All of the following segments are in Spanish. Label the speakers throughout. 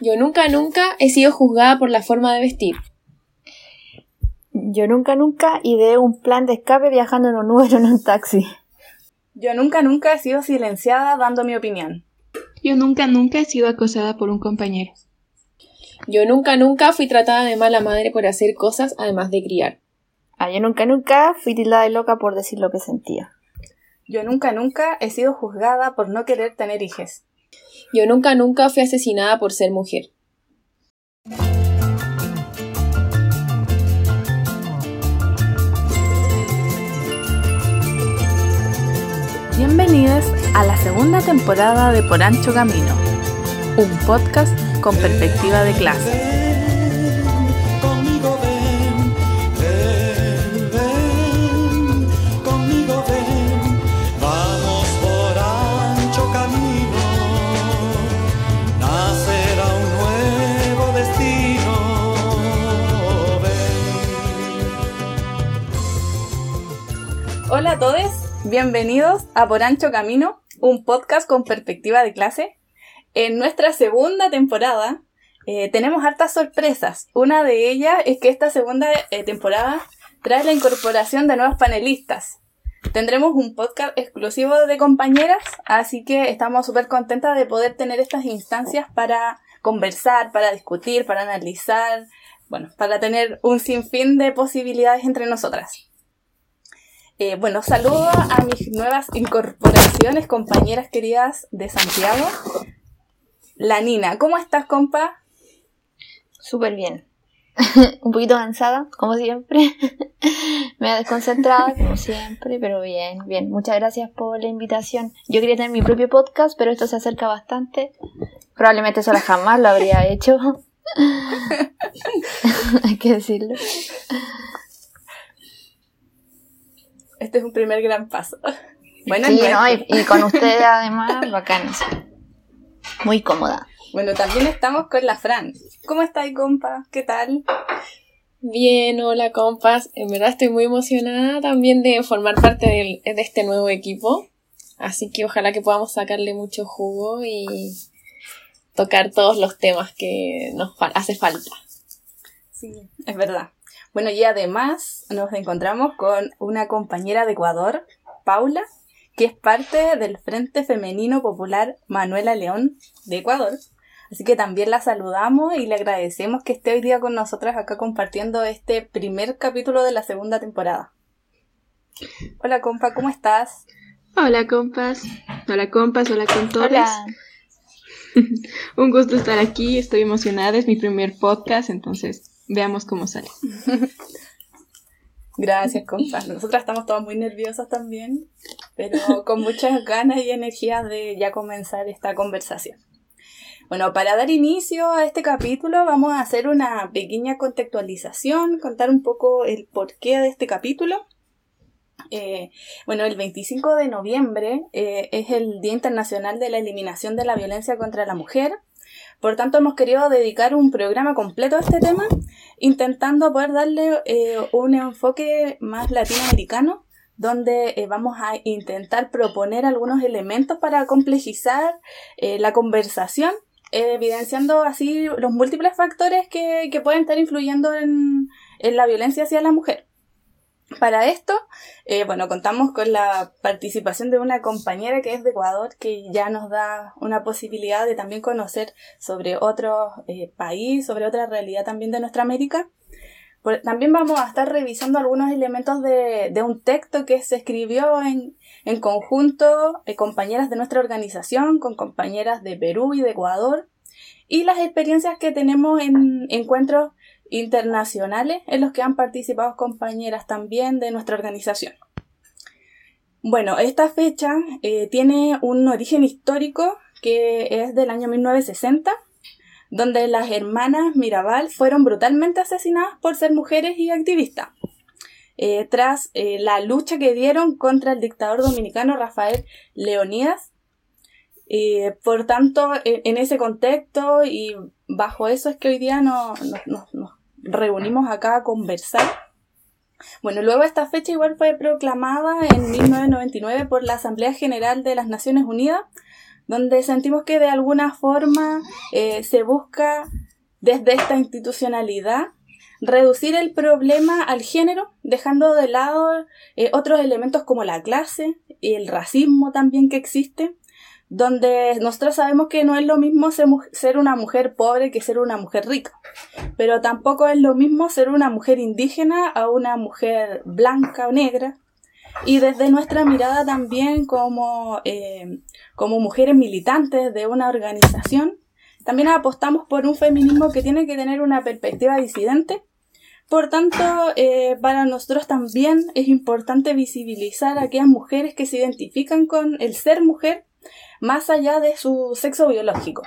Speaker 1: Yo nunca, nunca he sido juzgada por la forma de vestir.
Speaker 2: Yo nunca, nunca ideé un plan de escape viajando en un Uber o en un taxi.
Speaker 3: Yo nunca, nunca he sido silenciada dando mi opinión.
Speaker 4: Yo nunca, nunca he sido acosada por un compañero.
Speaker 1: Yo nunca, nunca fui tratada de mala madre por hacer cosas además de criar.
Speaker 2: Ah, yo nunca, nunca fui tildada de loca por decir lo que sentía.
Speaker 3: Yo nunca, nunca he sido juzgada por no querer tener hijos.
Speaker 1: Yo nunca, nunca fui asesinada por ser mujer.
Speaker 3: Bienvenidos a la segunda temporada de Por Ancho Camino, un podcast con perspectiva de clase. Hola a todos, bienvenidos a Por Ancho Camino, un podcast con perspectiva de clase. En nuestra segunda temporada eh, tenemos hartas sorpresas. Una de ellas es que esta segunda eh, temporada trae la incorporación de nuevos panelistas. Tendremos un podcast exclusivo de compañeras, así que estamos súper contentas de poder tener estas instancias para conversar, para discutir, para analizar, bueno, para tener un sinfín de posibilidades entre nosotras. Eh, bueno, saludo a mis nuevas incorporaciones, compañeras queridas de Santiago. La Nina, ¿cómo estás, compa?
Speaker 2: Súper bien. un poquito cansada, como siempre. Me ha desconcentrado, como siempre, pero bien, bien. Muchas gracias por la invitación. Yo quería tener mi propio podcast, pero esto se acerca bastante. Probablemente sola jamás lo habría hecho. Hay que decirlo.
Speaker 3: Este es un primer gran paso. Bueno,
Speaker 2: Sí, ¿no? y, y con ustedes además, bacanas. Muy cómoda.
Speaker 3: Bueno, también estamos con la Fran. ¿Cómo estáis, compa? ¿Qué tal?
Speaker 1: Bien, hola compas. En verdad estoy muy emocionada también de formar parte del- de este nuevo equipo. Así que ojalá que podamos sacarle mucho jugo y tocar todos los temas que nos fa- hace falta.
Speaker 3: Sí, es verdad. Bueno, y además nos encontramos con una compañera de Ecuador, Paula, que es parte del Frente Femenino Popular Manuela León de Ecuador. Así que también la saludamos y le agradecemos que esté hoy día con nosotras acá compartiendo este primer capítulo de la segunda temporada. Hola, compa, ¿cómo estás?
Speaker 4: Hola compas, hola compas, hola contores.
Speaker 2: Hola.
Speaker 4: Un gusto estar aquí, estoy emocionada, es mi primer podcast, entonces veamos cómo sale.
Speaker 3: Gracias, compa. Nosotras estamos todas muy nerviosas también, pero con muchas ganas y energía de ya comenzar esta conversación. Bueno, para dar inicio a este capítulo vamos a hacer una pequeña contextualización, contar un poco el porqué de este capítulo. Eh, bueno, el 25 de noviembre eh, es el Día Internacional de la Eliminación de la Violencia contra la Mujer. Por tanto, hemos querido dedicar un programa completo a este tema, intentando poder darle eh, un enfoque más latinoamericano, donde eh, vamos a intentar proponer algunos elementos para complejizar eh, la conversación, evidenciando así los múltiples factores que, pueden estar influyendo en, en la violencia hacia la mujer. Para esto, eh, bueno, contamos con la participación de una compañera que es de Ecuador, que ya nos da una posibilidad de también conocer sobre otro eh, país, sobre otra realidad también de nuestra América. Por- también vamos a estar revisando algunos elementos de, un texto que se escribió en, en conjunto, eh, compañeras de nuestra organización, con compañeras de Perú y de Ecuador, y las experiencias que tenemos en encuentros internacionales en los que han participado compañeras también de nuestra organización. Bueno, esta fecha eh, tiene un origen histórico que es del año 1960, donde las hermanas Mirabal fueron brutalmente asesinadas por ser mujeres y activistas. Eh, tras eh, la lucha que dieron contra el dictador dominicano Rafael Leonidas, por tanto, en ese contexto y bajo eso es que hoy día no- no- reunimos acá a conversar. Bueno, luego esta fecha igual fue proclamada en 1999 por la Asamblea General de las Naciones Unidas, donde sentimos que de alguna forma eh, se busca desde esta institucionalidad reducir el problema al género, dejando de lado eh, otros elementos como la clase y el racismo también que existe, donde nosotros sabemos que no es lo mismo ser, una mujer pobre que ser una mujer rica, pero tampoco es lo mismo ser una mujer indígena a una mujer blanca o negra. Y desde nuestra mirada también como, eh, como mujeres militantes de una organización, también apostamos por un feminismo que tiene que tener una perspectiva disidente. Por tanto, eh, para nosotros también es importante visibilizar a aquellas mujeres que se identifican con el ser mujer más allá de su sexo biológico.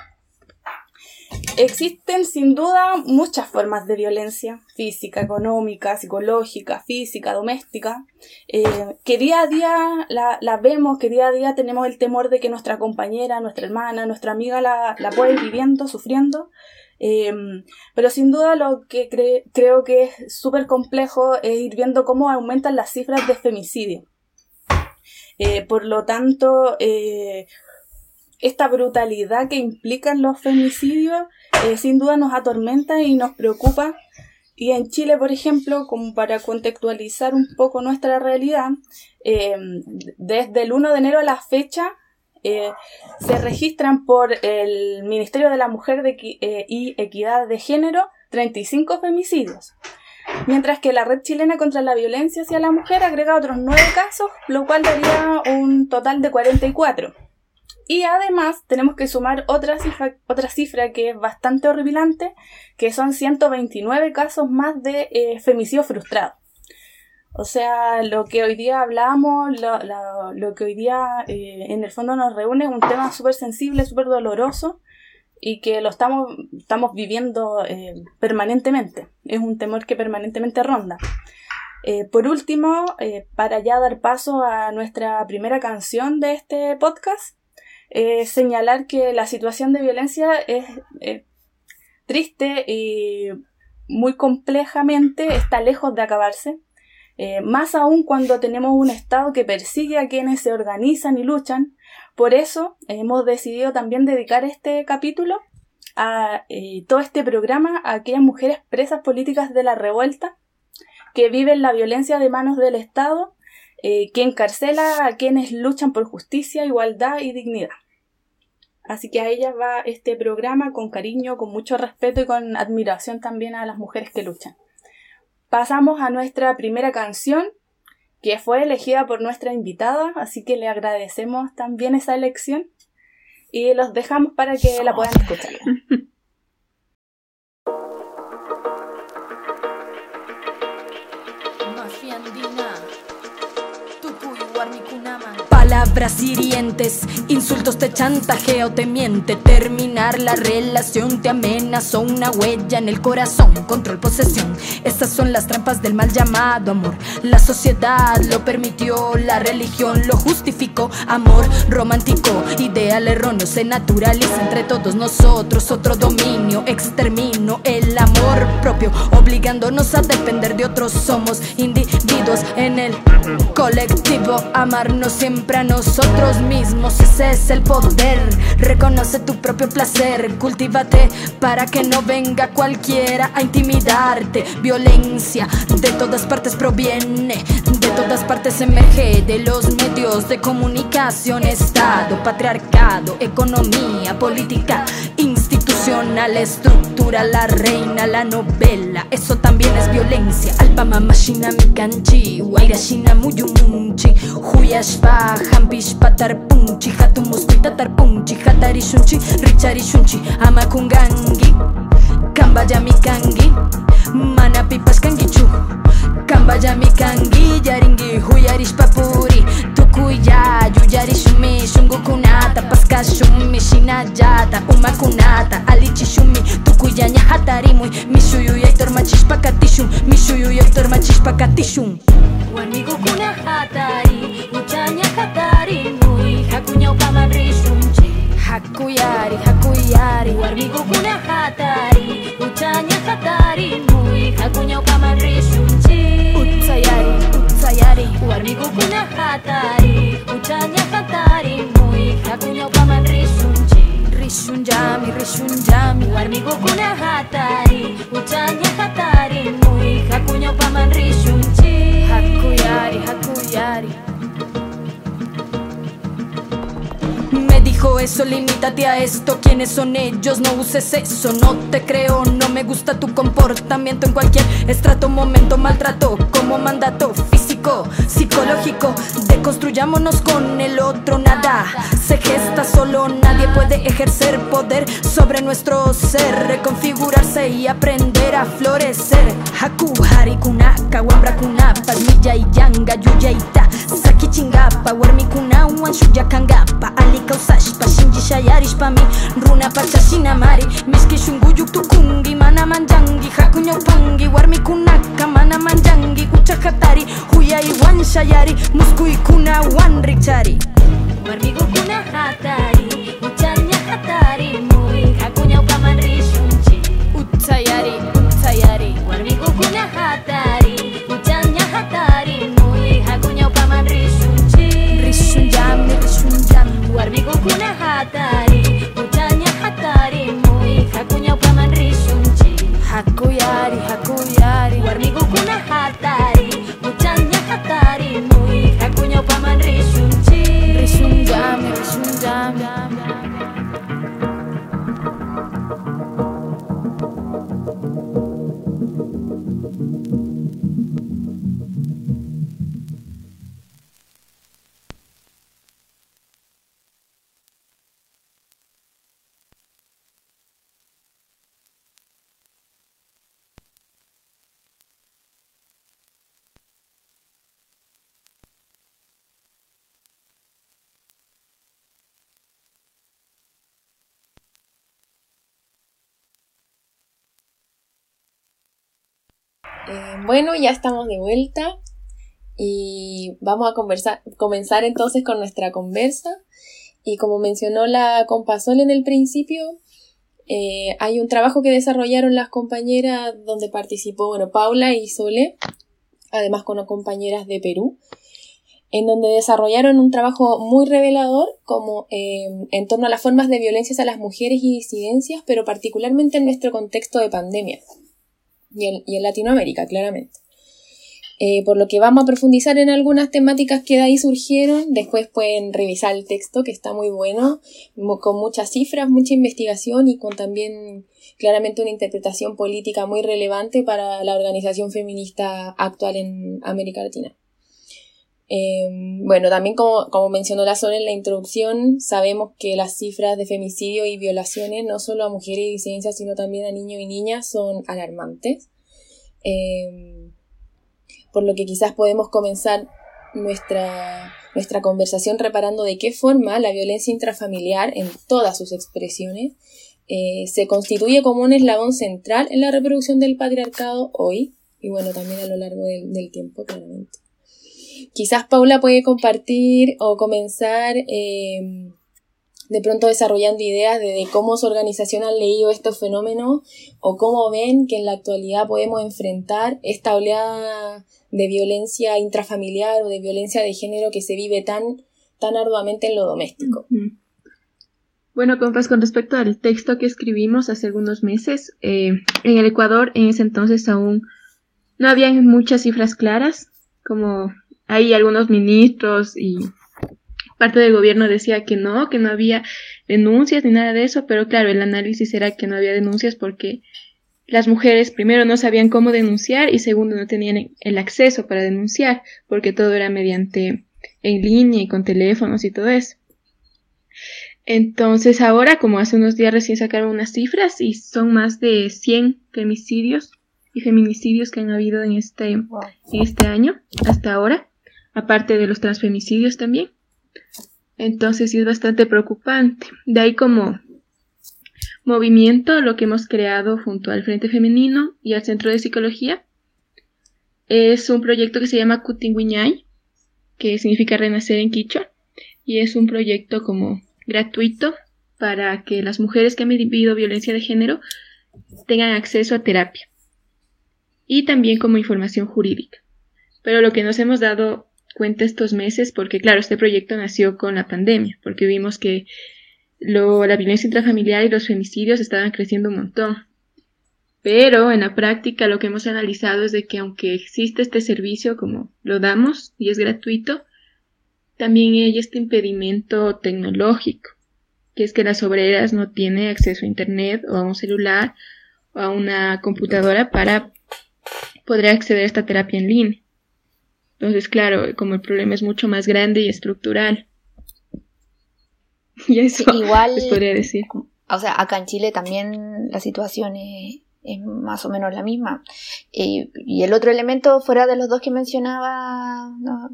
Speaker 3: Existen sin duda muchas formas de violencia física, económica, psicológica, física, doméstica, eh, que día a día la, la vemos, que día a día tenemos el temor de que nuestra compañera, nuestra hermana, nuestra amiga la, la pueda ir viviendo, sufriendo. Eh, pero sin duda lo que cre- creo que es súper complejo es ir viendo cómo aumentan las cifras de femicidio. Eh, por lo tanto, esta brutalidad que implican los femicidios eh, sin duda nos atormenta y nos preocupa. Y en Chile, por ejemplo, como para contextualizar un poco nuestra realidad, eh, desde el 1 de enero a la fecha eh, se registran por el Ministerio de la Mujer de eh, y Equidad de Género 35 femicidios. Mientras que la Red Chilena contra la Violencia hacia la Mujer agrega otros 9 casos, lo cual daría un total de 44. Y además tenemos que sumar otra cifra, otra cifra que es bastante horripilante, que son 129 casos más de eh, femicidio frustrado. O sea, lo que hoy día hablamos, lo, lo- lo que hoy día eh, en el fondo nos reúne es un tema súper sensible, súper doloroso y que lo estamos, estamos viviendo eh, permanentemente. Es un temor que permanentemente ronda. Por último, para ya dar paso a nuestra primera canción de este podcast, eh, señalar que la situación de violencia es eh, triste y muy complejamente está lejos de acabarse. Eh, más aún cuando tenemos un Estado que persigue a quienes se organizan y luchan. Por eso hemos decidido también dedicar este capítulo a todo este programa a aquellas mujeres presas políticas de la revuelta que viven la violencia de manos del Estado, eh, que encarcela a quienes luchan por justicia, igualdad y dignidad. Así que a ellas va este programa con cariño, con mucho respeto y con admiración también a las mujeres que luchan. Pasamos a nuestra primera canción, que fue elegida por nuestra invitada, así que le agradecemos también esa elección y los dejamos para que la puedan escuchar.
Speaker 5: Palabras hirientes, insultos te chantajeo, te miente. Terminar la relación te amenazó una huella en el corazón. Control, posesión, estas son las trampas del mal llamado amor. La sociedad lo permitió, la religión lo justificó. Amor romántico, ideal erróneo, se naturaliza entre todos nosotros. Otro dominio, extermino el amor propio, obligándonos a depender de otros. Somos individuos en el colectivo, amarnos siempre a nosotros mismos. Ese es el poder. Reconoce tu propio placer, cultívate para que no venga cualquiera a intimidarte. Violencia de todas partes proviene, de todas partes emerge, de los medios de comunicación, Estado, patriarcado, economía, política, institucional, estructura, la reina, la novela. Eso también es violencia. Alpama mashina mikanchi, wairashina muyumunchi, huyashpa, hampish patar punchi, hatumuspi tatar punchi, hatari shunchi, richari shunchi, amakungangi, kambaya mikangi, mana pipas kangichu. Kambaya mikangi, yaringi, huyarish papuri, kuya yuyari shumi shungukunata paska shumi shinallata umakunata alichi shumi tukuyaña hatarimuy mishuyuyaytormachishpakatishun mishuyuyaytormachishpakatishun wanmigukuna hatari uchaña hatarimuy jakuñawpaman rishun hakuyari hakuyari. Warmigukuna hatari utanya hatari mui. Hakunya ukamarishu nchi. Utayari utayari. Warmigukuna hatari utanya hatari mui. Hakunyoka marishu nchi. Rishunjami rishunjami warmigukuna hatari utanya hatari mui. Hakunya ukamarishu nchi. Hakuyari hakuyari. Me dijo eso, limítate a esto. ¿Quiénes son ellos? No uses eso, no te creo. No me gusta tu comportamiento en cualquier estrato, momento, maltrato como mandato físico, psicológico. Deconstruyámonos con el otro, nada se gesta solo. Nadie puede ejercer poder sobre nuestro ser, reconfigurarse y aprender a florecer. Haku, harikunaka, wambrakuna, milla y yanga, yuyaita, saki chingapa, warmikuna, wanshuya kangapa, alika usashpa, shinji shayarishpa mi, runa pachashina mari, miski shunguyuk tukungi, mana manjangi, haku nyaupangi, warmikunaka, mana manjangi, kuchakatari, huya Maria Iwan Shayari Musku ikuna wan richari Marmigu kuna hatari Uchanya hatari Mui kakunya upaman rishunchi Utsayari, utsayari Marmigu kuna hatari
Speaker 1: bueno, ya estamos de vuelta y vamos a conversar, comenzar entonces con nuestra conversa. Y como mencionó la compasol en el principio, eh, hay un trabajo que desarrollaron las compañeras donde participó, bueno, Paula y Sole, además con compañeras de Perú, en donde desarrollaron un trabajo muy revelador como eh, en torno a las formas de violencias a las mujeres y disidencias, pero particularmente en nuestro contexto de pandemia y en, y en Latinoamérica, claramente. Eh, por lo que vamos a profundizar en algunas temáticas que de ahí surgieron. Después pueden revisar el texto, que está muy bueno, con muchas cifras, mucha investigación y con también claramente una interpretación política muy relevante para la organización feminista actual en América Latina. Eh, bueno, también como, como mencionó la Sol en la introducción, sabemos que las cifras de femicidio y violaciones, no solo a mujeres y disidencias, sino también a niños y niñas, son alarmantes. Eh, por lo que quizás podemos comenzar nuestra, nuestra conversación reparando de qué forma la violencia intrafamiliar, en todas sus expresiones, eh, se constituye como un eslabón central en la reproducción del patriarcado hoy y bueno, también a lo largo del tiempo, claramente. Quizás Paula puede compartir o comenzar eh, de pronto desarrollando ideas de, cómo su organización han leído estos fenómenos o cómo ven que en la actualidad podemos enfrentar esta oleada de violencia intrafamiliar o de violencia de género que se vive tan, tan arduamente en lo doméstico.
Speaker 4: Bueno, compas, con respecto al texto que escribimos hace algunos meses, eh, en el Ecuador en ese entonces aún no habían muchas cifras claras, como hay algunos ministros y parte del gobierno decía que no, que no había denuncias ni nada de eso, pero claro, el análisis era que no había denuncias porque las mujeres primero no sabían cómo denunciar y segundo no tenían el acceso para denunciar porque todo era mediante en línea y con teléfonos y todo eso. Entonces ahora, como hace unos días recién sacaron unas cifras y son más de 100 femicidios y feminicidios que han habido en este, en este año hasta ahora, aparte de los transfemicidios también. Entonces sí es bastante preocupante. De ahí como movimiento, lo que hemos creado junto al Frente Femenino y al Centro de Psicología es un proyecto que se llama Kutinguiñay, que significa renacer en Quichua, y es un proyecto como gratuito para que las mujeres que han vivido violencia de género tengan acceso a terapia y también como información jurídica. Pero lo que nos hemos dado cuenta estos meses porque, claro, este proyecto nació con la pandemia, porque vimos que lo, la violencia intrafamiliar y los femicidios estaban creciendo un montón. Pero en la práctica lo que hemos analizado es de que aunque existe este servicio como lo damos y es gratuito, también hay este impedimento tecnológico, que es que las obreras no tienen acceso a internet o a un celular o a una computadora para poder acceder a esta terapia en línea. Entonces, claro, como el problema es mucho más grande y estructural. Y eso
Speaker 2: igual,
Speaker 4: les podría decir.
Speaker 2: O sea, acá en Chile también la situación es, es más o menos la misma. Eh, y el otro elemento, fuera de los dos que mencionaba, no,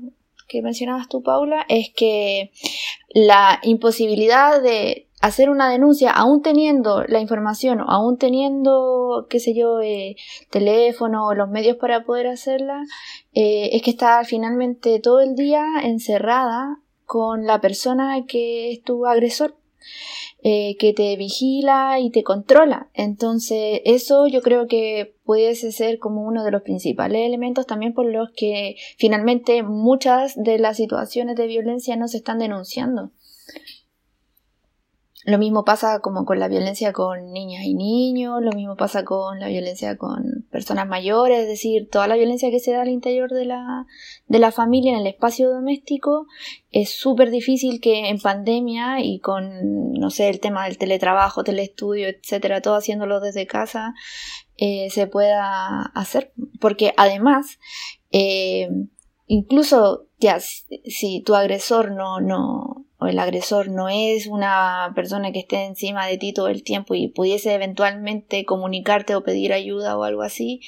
Speaker 2: que mencionabas tú, Paula, es que la imposibilidad de hacer una denuncia, aún teniendo la información o aún teniendo, qué sé yo, eh, teléfono o los medios para poder hacerla, eh, es que está finalmente todo el día encerrada con la persona que es tu agresor. Eh, que te vigila y te controla. Entonces, eso yo creo que pudiese ser como uno de los principales elementos también por los que finalmente muchas de las situaciones de violencia no se están denunciando. Lo mismo pasa como con la violencia con niñas y niños, lo mismo pasa con la violencia con personas mayores, es decir, toda la violencia que se da al interior de la, de la familia en el espacio doméstico es súper difícil que en pandemia y con, no sé, el tema del teletrabajo, telestudio, etcétera, todo haciéndolo desde casa, eh, se pueda hacer. Porque además, eh, incluso ya si tu agresor no, no, el agresor no es una persona que esté encima de ti todo el tiempo y pudiese eventualmente comunicarte o pedir ayuda o algo así,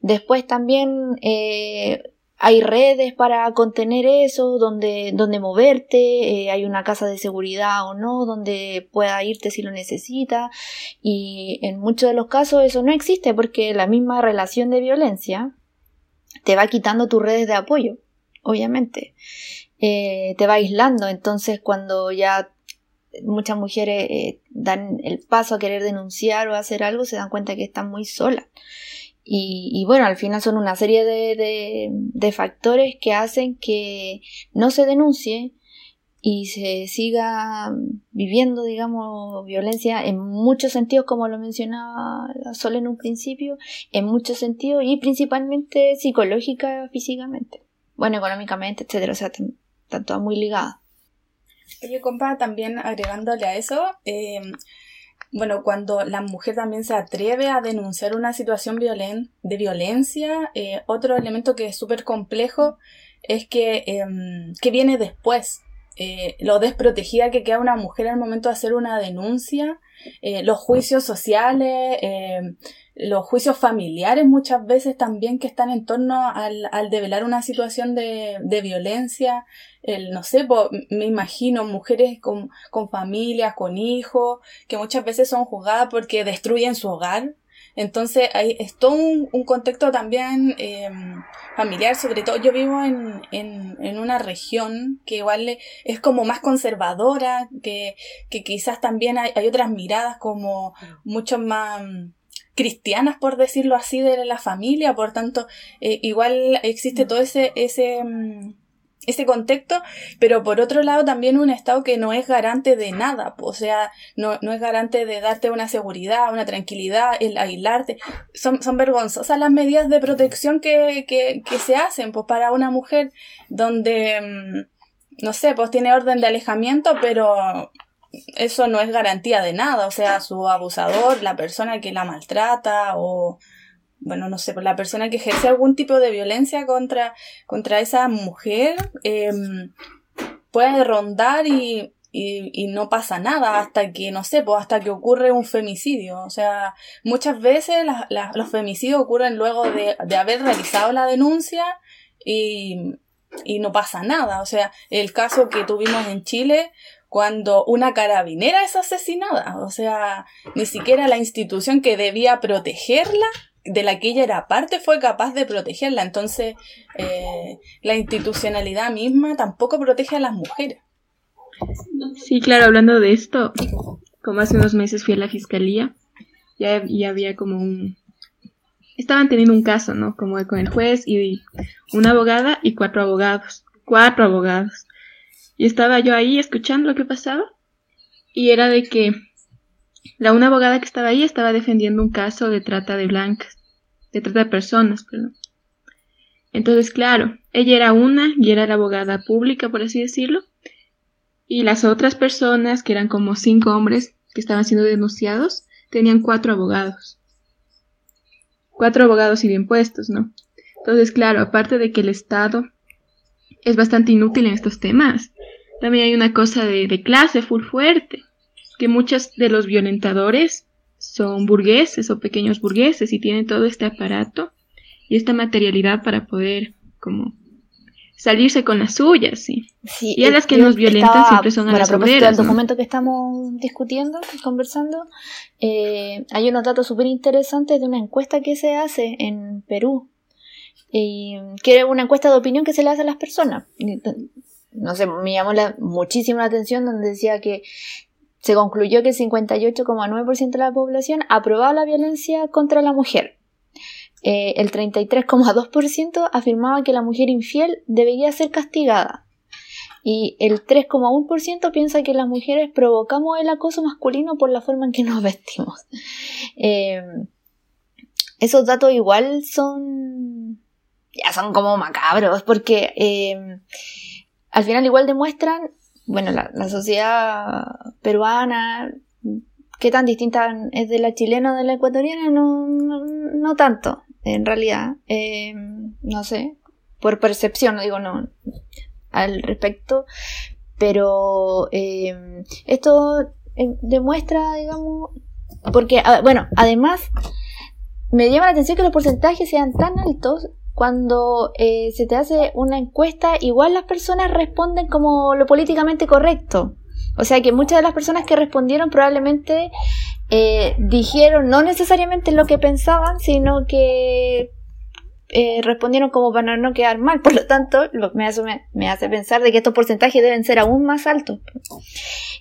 Speaker 2: después también eh, hay redes para contener eso, donde, donde moverte, eh, hay una casa de seguridad o no, donde pueda irte si lo necesita. Y en muchos de los casos eso no existe porque la misma relación de violencia te va quitando tus redes de apoyo, obviamente. Eh, te va aislando. Entonces, cuando ya muchas mujeres eh, dan el paso a querer denunciar o hacer algo, se dan cuenta que están muy solas. Y, bueno, al final son una serie de, de, factores que hacen que no se denuncie y se siga viviendo, digamos, violencia en muchos sentidos, como lo mencionaba Sol en un principio, en muchos sentidos y principalmente psicológica, físicamente, bueno, económicamente, etcétera. O sea, están todas muy ligadas.
Speaker 3: Oye, compa, también agregándole a eso, eh, bueno, cuando la mujer también se atreve a denunciar una situación de violencia, eh, otro elemento que es súper complejo es que, em, que viene después. Eh, lo desprotegida que queda una mujer al momento de hacer una denuncia, los juicios sociales, los juicios familiares muchas veces también que están en torno al, al develar una situación de, de violencia. El, no sé, me imagino mujeres con, con familias, con hijos, que muchas veces son juzgadas porque destruyen su hogar. Entonces hay, es todo un, un contexto también eh, familiar, sobre todo yo vivo en, en, en, una región que igual es como más conservadora, que, que quizás también hay, hay otras miradas como mucho más cristianas, por decirlo así, de la familia, por tanto, eh, igual existe todo ese, ese, mm, ese contexto, pero por otro lado también un Estado que no es garante de nada, o sea, no, no es garante de darte una seguridad, una tranquilidad, el aislarte. Son, son vergonzosas las medidas de protección que, que, que se hacen pues, para una mujer donde, mm, no sé, pues tiene orden de alejamiento, pero eso no es garantía de nada, o sea, su abusador, la persona que la maltrata o, bueno, no sé, la persona que ejerce algún tipo de violencia contra, contra esa mujer em, puede rondar y, y, no pasa nada hasta que, no sé, pues hasta que ocurre un femicidio. O sea, muchas veces los femicidios ocurren luego de, de haber realizado la denuncia y, y no pasa nada. O sea, el caso que tuvimos en Chile cuando una carabinera es asesinada. O sea, ni siquiera la institución que debía protegerla, de la que ella era parte, fue capaz de protegerla. Entonces, eh, la institucionalidad misma tampoco protege a las mujeres.
Speaker 4: Sí, claro, hablando de esto, como hace unos meses fui a la fiscalía, ya, ya había como un... Estaban teniendo un caso, ¿no? Como con el juez y una abogada y cuatro abogados. cuatro abogados. Y estaba yo ahí escuchando lo que pasaba. Y era de que la una abogada que estaba ahí estaba defendiendo un caso de trata de blancas, de trata de personas, perdón. Entonces, claro, ella era una y era la abogada pública, por así decirlo. Y las otras personas, que eran como cinco hombres que estaban siendo denunciados, tenían cuatro abogados. Cuatro abogados y bien puestos, ¿no? Entonces, claro, aparte de que el Estado es bastante inútil en estos temas, también hay una cosa de, de clase full fuerte, que muchos de los violentadores son burgueses o pequeños burgueses y tienen todo este aparato y esta materialidad para poder como salirse con las suyas, sí.
Speaker 2: Sí,
Speaker 4: Y a las que nos violentan
Speaker 2: estaba-
Speaker 4: siempre son a
Speaker 2: bueno,
Speaker 4: las
Speaker 2: propósito
Speaker 4: obreras,
Speaker 2: del
Speaker 4: ¿no?
Speaker 2: documento que estamos discutiendo, conversando, eh, hay unos datos súper interesantes de una encuesta que se hace en Perú. Y, que es una encuesta de opinión que se le hace a las personas. Y, No sé, me llamó la- muchísimo la atención donde decía que se concluyó que el 58,9% de la población aprobaba la violencia contra la mujer. Eh, el 33,2% afirmaba que la mujer infiel debería ser castigada. Y el 3,1% piensa que las mujeres provocamos el acoso masculino por la forma en que nos vestimos. Eh, esos datos igual son... ya son como macabros, porque eh, al final igual demuestran, bueno, la, sociedad peruana, qué tan distinta es de la chilena o de la ecuatoriana, no, no, no tanto, en realidad. Eh, no sé, por percepción, no digo no al respecto, pero eh, esto eh, demuestra, digamos, porque, ah, bueno, además me llama la atención que los porcentajes sean tan altos cuando eh, se te hace una encuesta, igual las personas responden como lo políticamente correcto. O sea que muchas de las personas que respondieron probablemente eh, dijeron no necesariamente lo que pensaban, sino que eh, respondieron como para no quedar mal. Por lo tanto, lo me hace, me, hace pensar de que estos porcentajes deben ser aún más altos.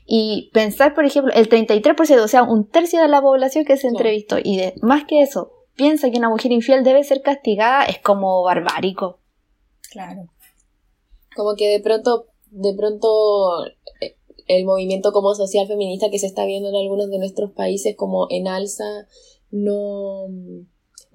Speaker 2: Y pensar, por ejemplo, el 33%, o sea, un tercio de la población que se entrevistó, y de, más que eso, piensa que una mujer infiel debe ser castigada, es como barbárico.
Speaker 3: Claro.
Speaker 1: Como que de pronto, de pronto eh, el movimiento como social feminista que se está viendo en algunos de nuestros países como en alza, no,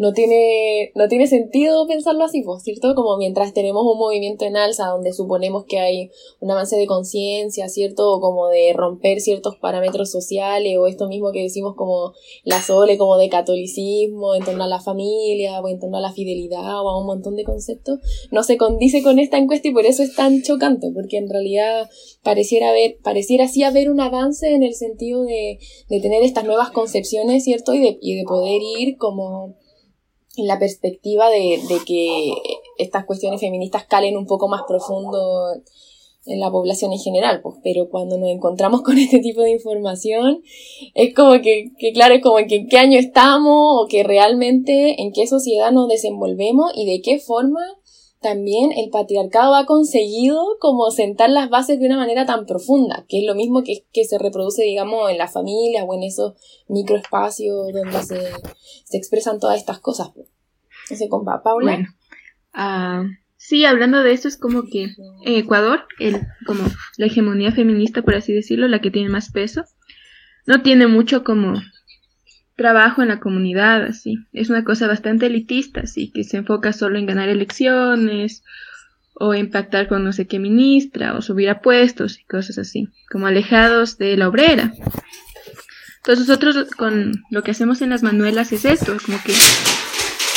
Speaker 1: no tiene, no tiene sentido pensarlo así, pues, ¿cierto? Como mientras tenemos un movimiento en alza donde suponemos que hay un avance de conciencia, ¿cierto? O como de romper ciertos parámetros sociales, o esto mismo que decimos como la Sole, como de catolicismo, en torno a la familia, o en torno a la fidelidad, o a un montón de conceptos, no se condice con esta encuesta y por eso es tan chocante, porque en realidad pareciera haber, pareciera sí haber un avance en el sentido de, de tener estas nuevas concepciones, ¿cierto? Y de, y de poder ir como en la perspectiva de, de que estas cuestiones feministas calen un poco más profundo en la población en general, pues, pero cuando nos encontramos con este tipo de información, es como que, que claro, es como que en qué año estamos, o que realmente en qué sociedad nos desenvolvemos y de qué forma también el patriarcado ha conseguido como sentar las bases de una manera tan profunda, que es lo mismo que, que se reproduce, digamos, en las familias o en esos microespacios donde se, se expresan todas estas cosas. sé, con Pa- Paula.
Speaker 4: Bueno, ah, sí, hablando de eso, es como que en Ecuador, el, como la hegemonía feminista, por así decirlo, la que tiene más peso, no tiene mucho como trabajo en la comunidad, así. Es una cosa bastante elitista, así, que se enfoca solo en ganar elecciones o en pactar con no sé qué ministra o subir a puestos y cosas así, como alejados de la obrera. Entonces nosotros con lo que hacemos en las manuelas es esto, es como que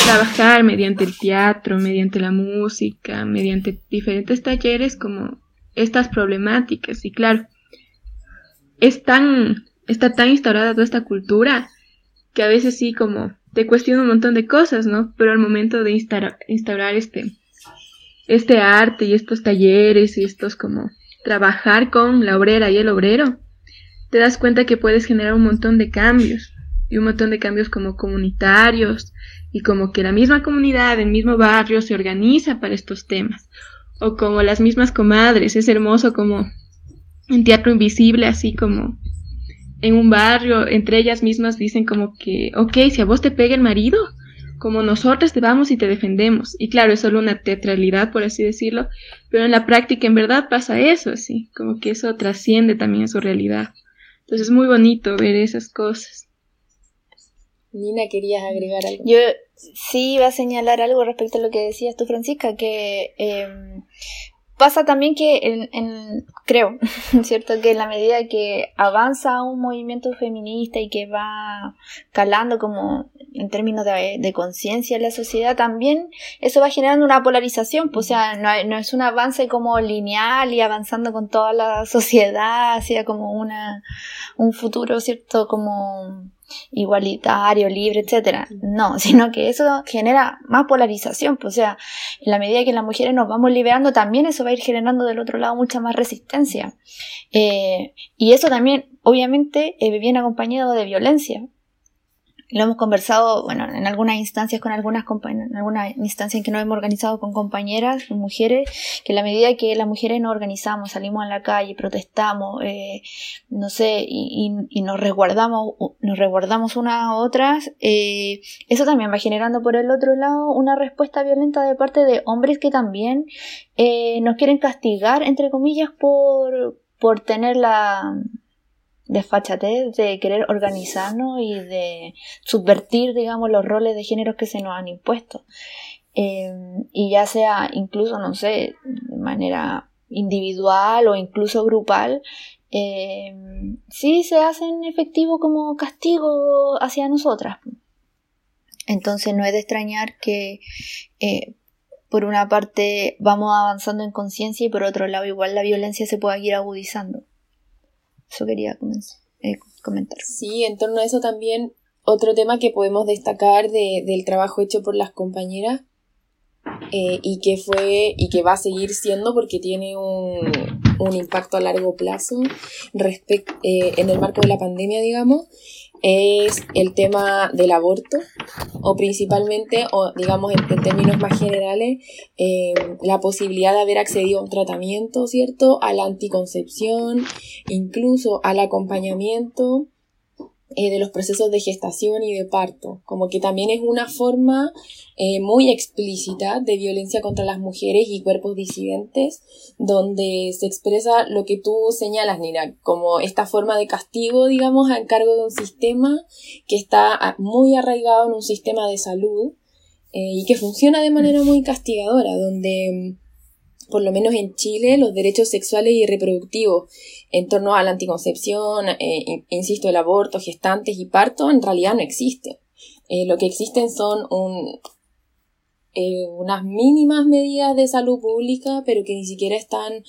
Speaker 4: trabajar mediante el teatro, mediante la música, mediante diferentes talleres como estas problemáticas. Y claro, es tan, está tan instaurada toda esta cultura que a veces sí como te cuestiona un montón de cosas, ¿no? Pero al momento de instaurar, instaurar este, este arte y estos talleres y estos como trabajar con la obrera y el obrero, te das cuenta que puedes generar un montón de cambios y un montón de cambios como comunitarios y como que la misma comunidad, el mismo barrio se organiza para estos temas o como las mismas comadres, es hermoso como en teatro invisible, así como en un barrio, entre ellas mismas dicen como que, ok, si a vos te pega el marido, como nosotros te vamos y te defendemos. Y claro, es solo una teatralidad, por así decirlo, pero en la práctica en verdad pasa eso, así, como que eso trasciende también a su realidad. Entonces es muy bonito ver esas cosas.
Speaker 1: Nina, ¿querías agregar algo?
Speaker 2: Yo sí iba a señalar algo respecto a lo que decías tú, Francisca, que em, pasa también que en, en- creo, ¿cierto? Que en la medida que avanza un movimiento feminista y que va calando como en términos de, conciencia en la sociedad, también eso va generando una polarización, pues, o sea, no, no es un avance como lineal y avanzando con toda la sociedad hacia como una, un futuro, ¿cierto? Como igualitario, libre, etcétera. No, sino que eso genera más polarización, pues, o sea, en la medida que las mujeres nos vamos liberando, también eso va a ir generando del otro lado mucha más resistencia. Eh, y eso también, obviamente, eh, viene acompañado de violencia. Lo hemos conversado, bueno, en algunas instancias con algunas compañeras, en algunas instancias en que nos hemos organizado con compañeras, con mujeres, que la medida que las mujeres nos organizamos, salimos a la calle, protestamos, eh, no sé, y, y- y nos resguardamos, nos resguardamos unas a otras, eh, eso también va generando por el otro lado una respuesta violenta de parte de hombres que también eh, nos quieren castigar, entre comillas, por, por tener la desfachatez de querer organizarnos y de subvertir, digamos, los roles de género que se nos han impuesto. Eh, y ya sea incluso, no sé, de manera individual o incluso grupal, eh, sí se hacen efectivo como castigo hacia nosotras. Entonces no es de extrañar que eh, por una parte vamos avanzando en conciencia y por otro lado igual la violencia se pueda ir agudizando. Eso quería comenz- eh, comentar.
Speaker 1: Sí, en torno a eso también otro tema que podemos destacar de- del trabajo hecho por las compañeras eh, y que fue y que va a seguir siendo porque tiene un, un impacto a largo plazo respec- eh, en el marco de la pandemia, digamos, es el tema del aborto o principalmente, o digamos en, términos más generales, eh, la posibilidad de haber accedido a un tratamiento, ¿cierto? A la anticoncepción, incluso al acompañamiento eh, de los procesos de gestación y de parto, como que también es una forma eh, muy explícita de violencia contra las mujeres y cuerpos disidentes, donde se expresa lo que tú señalas, Nina, como esta forma de castigo, digamos, a cargo de un sistema que está muy arraigado en un sistema de salud eh, y que funciona de manera muy castigadora, donde por lo menos en Chile los derechos sexuales y reproductivos en torno a la anticoncepción, eh, in- insisto, el aborto, gestantes y parto, en realidad no existen. Eh, lo que existen son un, eh, unas mínimas medidas de salud pública, pero que ni siquiera están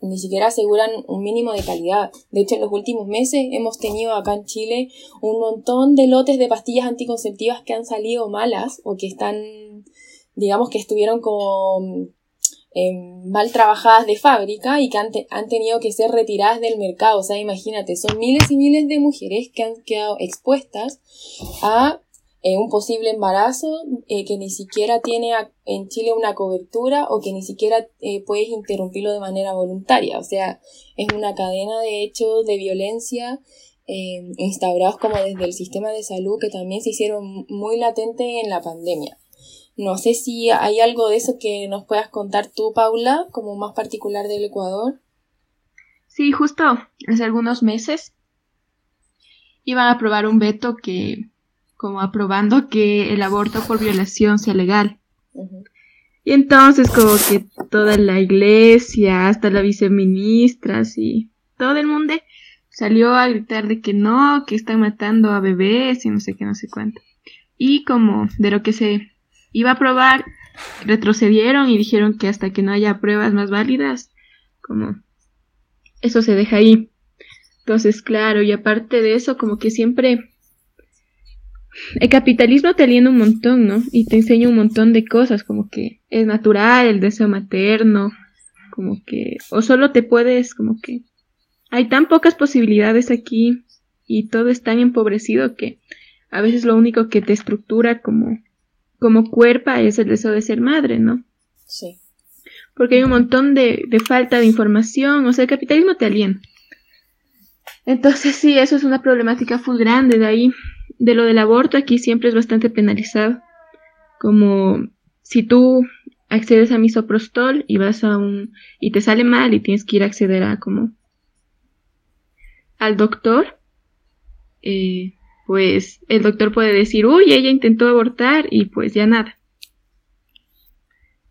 Speaker 1: ni siquiera aseguran un mínimo de calidad. De hecho, en los últimos meses hemos tenido acá en Chile un montón de lotes de pastillas anticonceptivas que han salido malas o que están, digamos que estuvieron como eh, mal trabajadas de fábrica y que han, te- han tenido que ser retiradas del mercado. O sea, imagínate, son miles y miles de mujeres que han quedado expuestas a eh, un posible embarazo eh, que ni siquiera tiene en Chile una cobertura o que ni siquiera eh, puedes interrumpirlo de manera voluntaria. O sea, es una cadena de hechos de violencia eh, instaurados como desde el sistema de salud que también se hicieron muy latentes en la pandemia. No sé si hay algo de eso que nos puedas contar tú, Paula, como más particular del Ecuador.
Speaker 4: Sí, justo hace algunos meses iban a aprobar un veto que, como aprobando que el aborto por violación sea legal. Y entonces como que toda la iglesia, hasta la viceministra, así, todo el mundo salió a gritar de que no, que están matando a bebés y no sé qué, no sé cuánto. Y como de lo que se iba a aprobar, retrocedieron y dijeron que hasta que no haya pruebas más válidas, como eso se deja ahí. Entonces, claro, y aparte de eso, como que siempre el capitalismo te aliena un montón, ¿no? Y te enseña un montón de cosas, como que es natural el deseo materno, como que, o solo te puedes, como que hay tan pocas posibilidades aquí y todo es tan empobrecido que a veces lo único que te estructura como, como cuerpa es el deseo de ser madre, ¿no?
Speaker 1: Sí.
Speaker 4: porque hay un montón de, de falta de información, o sea, el capitalismo te aliena. Entonces sí, eso es una problemática full grande de ahí. De lo del aborto aquí siempre es bastante penalizado. como si tú accedes a misoprostol y vas a un y te sale mal y tienes que ir a acceder a como al doctor, eh, pues el doctor puede decir, uy, ella intentó abortar y pues ya nada.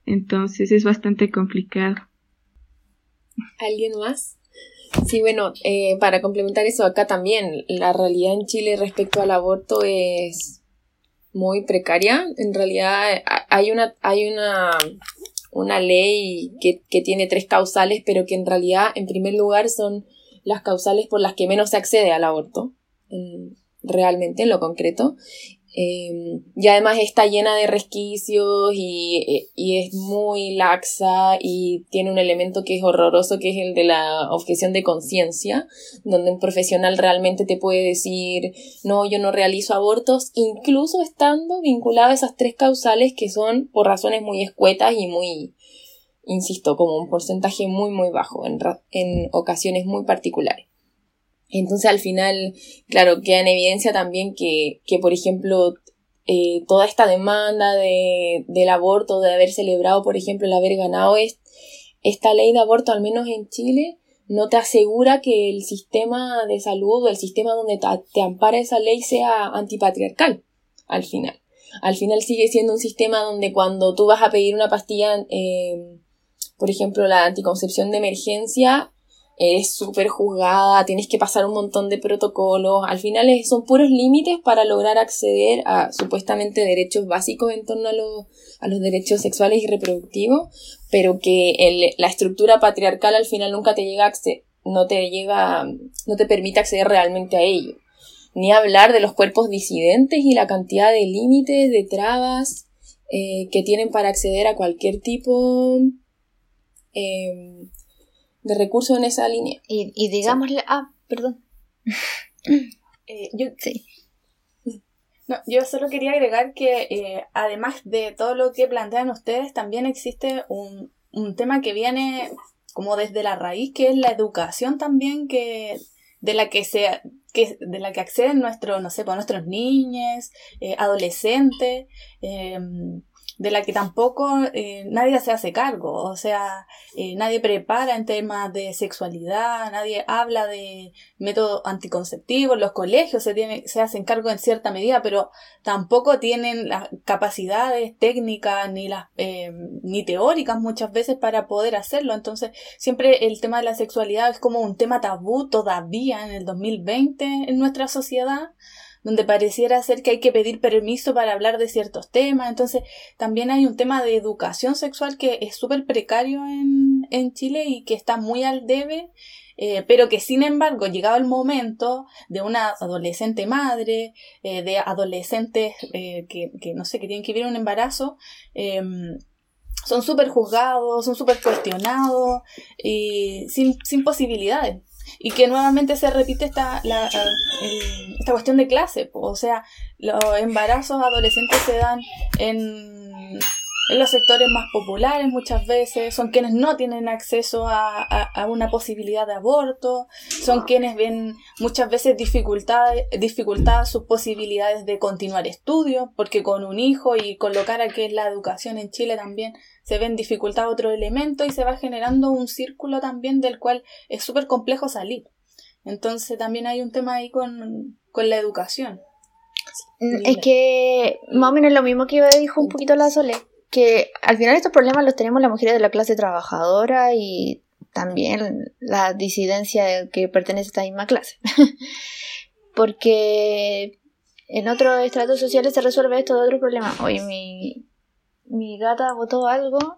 Speaker 4: Entonces es bastante complicado.
Speaker 1: ¿Alguien más? Sí, bueno, eh, para complementar eso, acá también la realidad en Chile respecto al aborto es muy precaria. En realidad hay una, hay una, una ley que, que tiene tres causales, pero que en realidad, en primer lugar, son las causales por las que menos se accede al aborto, realmente, en lo concreto. Em, y además está llena de resquicios y, y, es muy laxa y tiene un elemento que es horroroso, que es el de la objeción de conciencia, donde un profesional realmente te puede decir, no, yo no realizo abortos, incluso estando vinculado a esas tres causales que son por razones muy escuetas y muy, insisto, como un porcentaje muy, muy bajo en, en ocasiones muy particulares. Entonces al final, claro, queda en evidencia también que, que por ejemplo, eh, toda esta demanda de, del aborto, de haber celebrado, por ejemplo, el haber ganado esta ley de aborto, al menos en Chile, no te asegura que el sistema de salud o el sistema donde te, ampara esa ley sea antipatriarcal, al final. Al final sigue siendo un sistema donde cuando tú vas a pedir una pastilla, eh, por ejemplo, la anticoncepción de emergencia, es súper juzgada, tienes que pasar un montón de protocolos, al final son puros límites para lograr acceder a supuestamente derechos básicos en torno a, a los derechos sexuales y reproductivos, pero que la estructura patriarcal al final nunca te llega a no te llega, no te permite acceder realmente a ello. Ni hablar de los cuerpos disidentes y la cantidad de límites, de trabas eh, que tienen para acceder a cualquier tipo eh, de recursos en esa línea.
Speaker 2: Y, y digámosle, ah, perdón.
Speaker 3: Eh, yo, sí. No, yo solo quería agregar que eh, además de todo lo que plantean ustedes, también existe un, un, tema que viene como desde la raíz, que es la educación también que de la que se que, de la que acceden nuestros, no sé, pues, nuestros niños, eh, adolescentes, de la que tampoco eh, nadie se hace cargo, o sea, eh, nadie prepara en temas de sexualidad, nadie habla de métodos anticonceptivos, los colegios se, tiene, se hacen cargo en cierta medida, pero tampoco tienen las capacidades técnicas ni, las, eh, ni teóricas muchas veces para poder hacerlo, entonces siempre el tema de la sexualidad es como un tema tabú todavía en el 2020 en nuestra sociedad donde pareciera ser que hay que pedir permiso para hablar de ciertos temas. Entonces, también hay un tema de educación sexual que es súper precario en, en, Chile y que está muy al debe. Eh, pero que sin embargo, llegado el momento de una adolescente madre, eh, de adolescentes eh, que, que, no sé, que tienen que vivir un embarazo, em, son súper juzgados, son súper cuestionados y sin, sin posibilidades y que nuevamente se repite esta, la, esta cuestión de clase. O sea, los embarazos adolescentes se dan en, en, los sectores más populares muchas veces, son quienes no tienen acceso a, a, una posibilidad de aborto, son quienes ven muchas veces dificultades, dificultadas sus posibilidades de continuar estudios, porque con un hijo y con lo cara que es la educación en Chile también se ven dificultados otros elementos y se va generando un círculo también del cual es súper complejo salir. Entonces también hay un tema ahí con, la educación.
Speaker 2: Es que más o menos lo mismo que dijo un poquito la Sole, que al final estos problemas los tenemos las mujeres de la clase trabajadora y también la disidencia que pertenece a esta misma clase. Porque en otros estratos sociales se resuelve esto de otro problema. Hoy mi, mi gata botó algo,